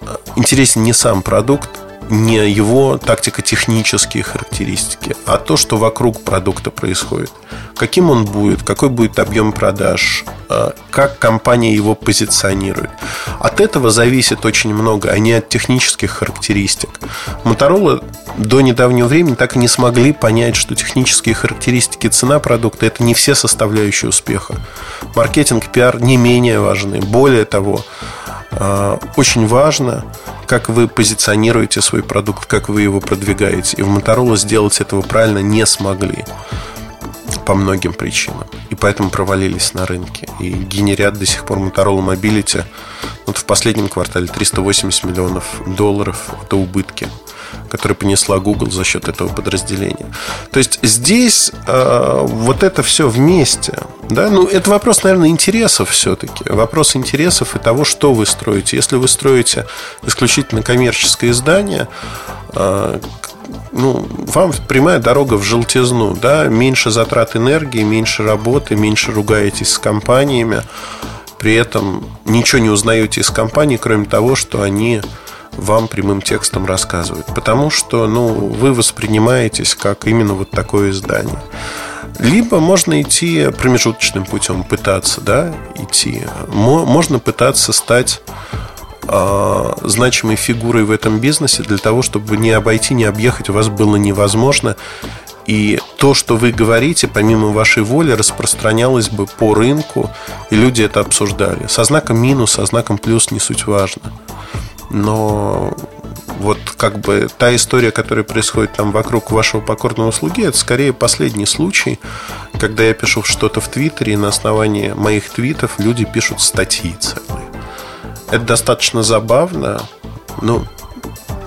э, интересен не сам продукт, не его тактико-технические характеристики, а то, что вокруг продукта происходит. Каким он будет, какой будет объем продаж, а, как компания его позиционирует. От этого зависит очень много, а не от технических характеристик. Моторола до недавнего времени так и не смогли понять, что технические характеристики цена продукта – это не все составляющие успеха. Маркетинг, пиар не менее важны. Более того, очень важно, как вы позиционируете свой продукт, как вы его продвигаете. И в Motorola сделать этого правильно не смогли по многим причинам. И поэтому провалились на рынке. И генерят до сих пор Motorola Mobility вот в последнем квартале 380 миллионов долларов – это убытки который понесла Google за счет этого подразделения. То есть здесь э, вот это все вместе. Да? Ну, это вопрос, наверное, интересов все-таки. Вопрос интересов и того, что вы строите. Если вы строите исключительно коммерческое издание, э, ну, вам прямая дорога в желтизну, да, меньше затрат энергии, меньше работы, меньше ругаетесь с компаниями, при этом ничего не узнаете из компаний, кроме того, что они вам прямым текстом рассказывают. Потому что ну, вы воспринимаетесь как именно вот такое издание. Либо можно идти промежуточным путем, пытаться да, идти. Можно пытаться стать э, значимой фигурой в этом бизнесе для того, чтобы не обойти, не объехать у вас было невозможно. И то, что вы говорите, помимо вашей воли, распространялось бы по рынку, и люди это обсуждали. Со знаком минус, со знаком плюс не суть важно. Но вот как бы та история, которая происходит там вокруг вашего покорного слуги, это скорее последний случай, когда я пишу что-то в Твиттере, и на основании моих твитов люди пишут статьи целые. Это достаточно забавно. Ну,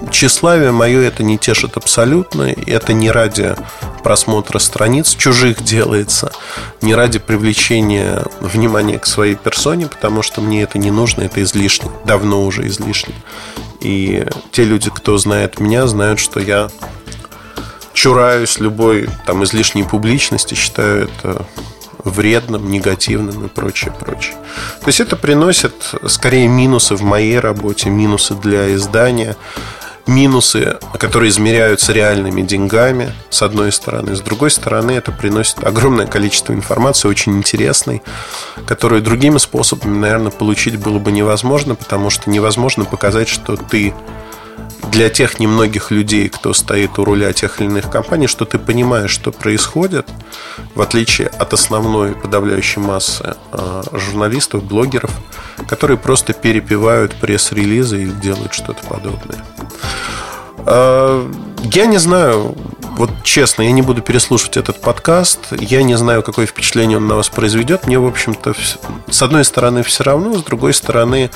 тщеславие мое это не тешит абсолютно. Это не ради просмотра страниц чужих делается, не ради привлечения внимания к своей персоне, потому что мне это не нужно, это излишне, давно уже излишне. И те люди, кто знает меня, знают, что я чураюсь любой там излишней публичности, считаю это вредным, негативным и прочее, прочее. То есть это приносит скорее минусы в моей работе, минусы для издания, минусы, которые измеряются реальными деньгами, с одной стороны. С другой стороны, это приносит огромное количество информации, очень интересной, которую другими способами, наверное, получить было бы невозможно, потому что невозможно показать, что ты для тех немногих людей, кто стоит у руля тех или иных компаний, что ты понимаешь, что происходит, в отличие от основной подавляющей массы э, журналистов, блогеров, которые просто перепевают пресс-релизы и делают что-то подобное. Э, я не знаю, вот честно, я не буду переслушивать этот подкаст. Я не знаю, какое впечатление он на вас произведет. Мне, в общем-то, с одной стороны все равно, с другой стороны,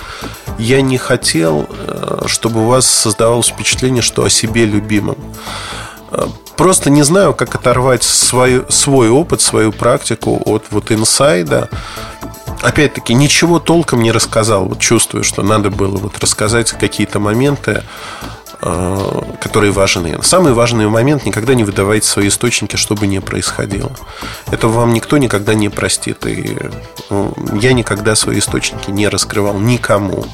я не хотел, э, чтобы у вас создавалось впечатление, что о себе любимом. Э, просто не знаю, как оторвать свой, свой опыт, свою практику от вот инсайда. Опять-таки, ничего толком не рассказал. Вот чувствую, что надо было вот рассказать какие-то моменты. Э, которые важны. Самый важный момент – никогда не выдавайте свои источники, что бы ни происходило. Это вам никто никогда не простит. И ну, я никогда свои источники не раскрывал никому.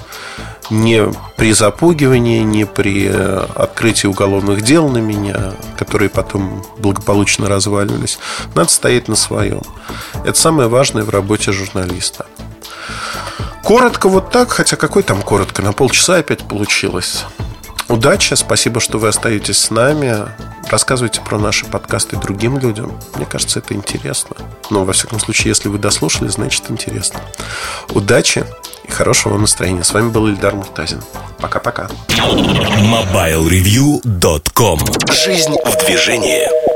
Не при запугивании, не при э, открытии уголовных дел на меня, которые потом благополучно разваливались. Надо стоять на своем. Это самое важное в работе журналиста. Коротко вот так, хотя какой там коротко, на полчаса опять получилось. Удачи, спасибо, что вы остаетесь с нами. Рассказывайте про наши подкасты другим людям. Мне кажется, это интересно. Но, во всяком случае, если вы дослушали, значит интересно. Удачи и хорошего настроения. С вами был Ильдар Муртазин. Пока-пока. MobileReview.com Жизнь в движении.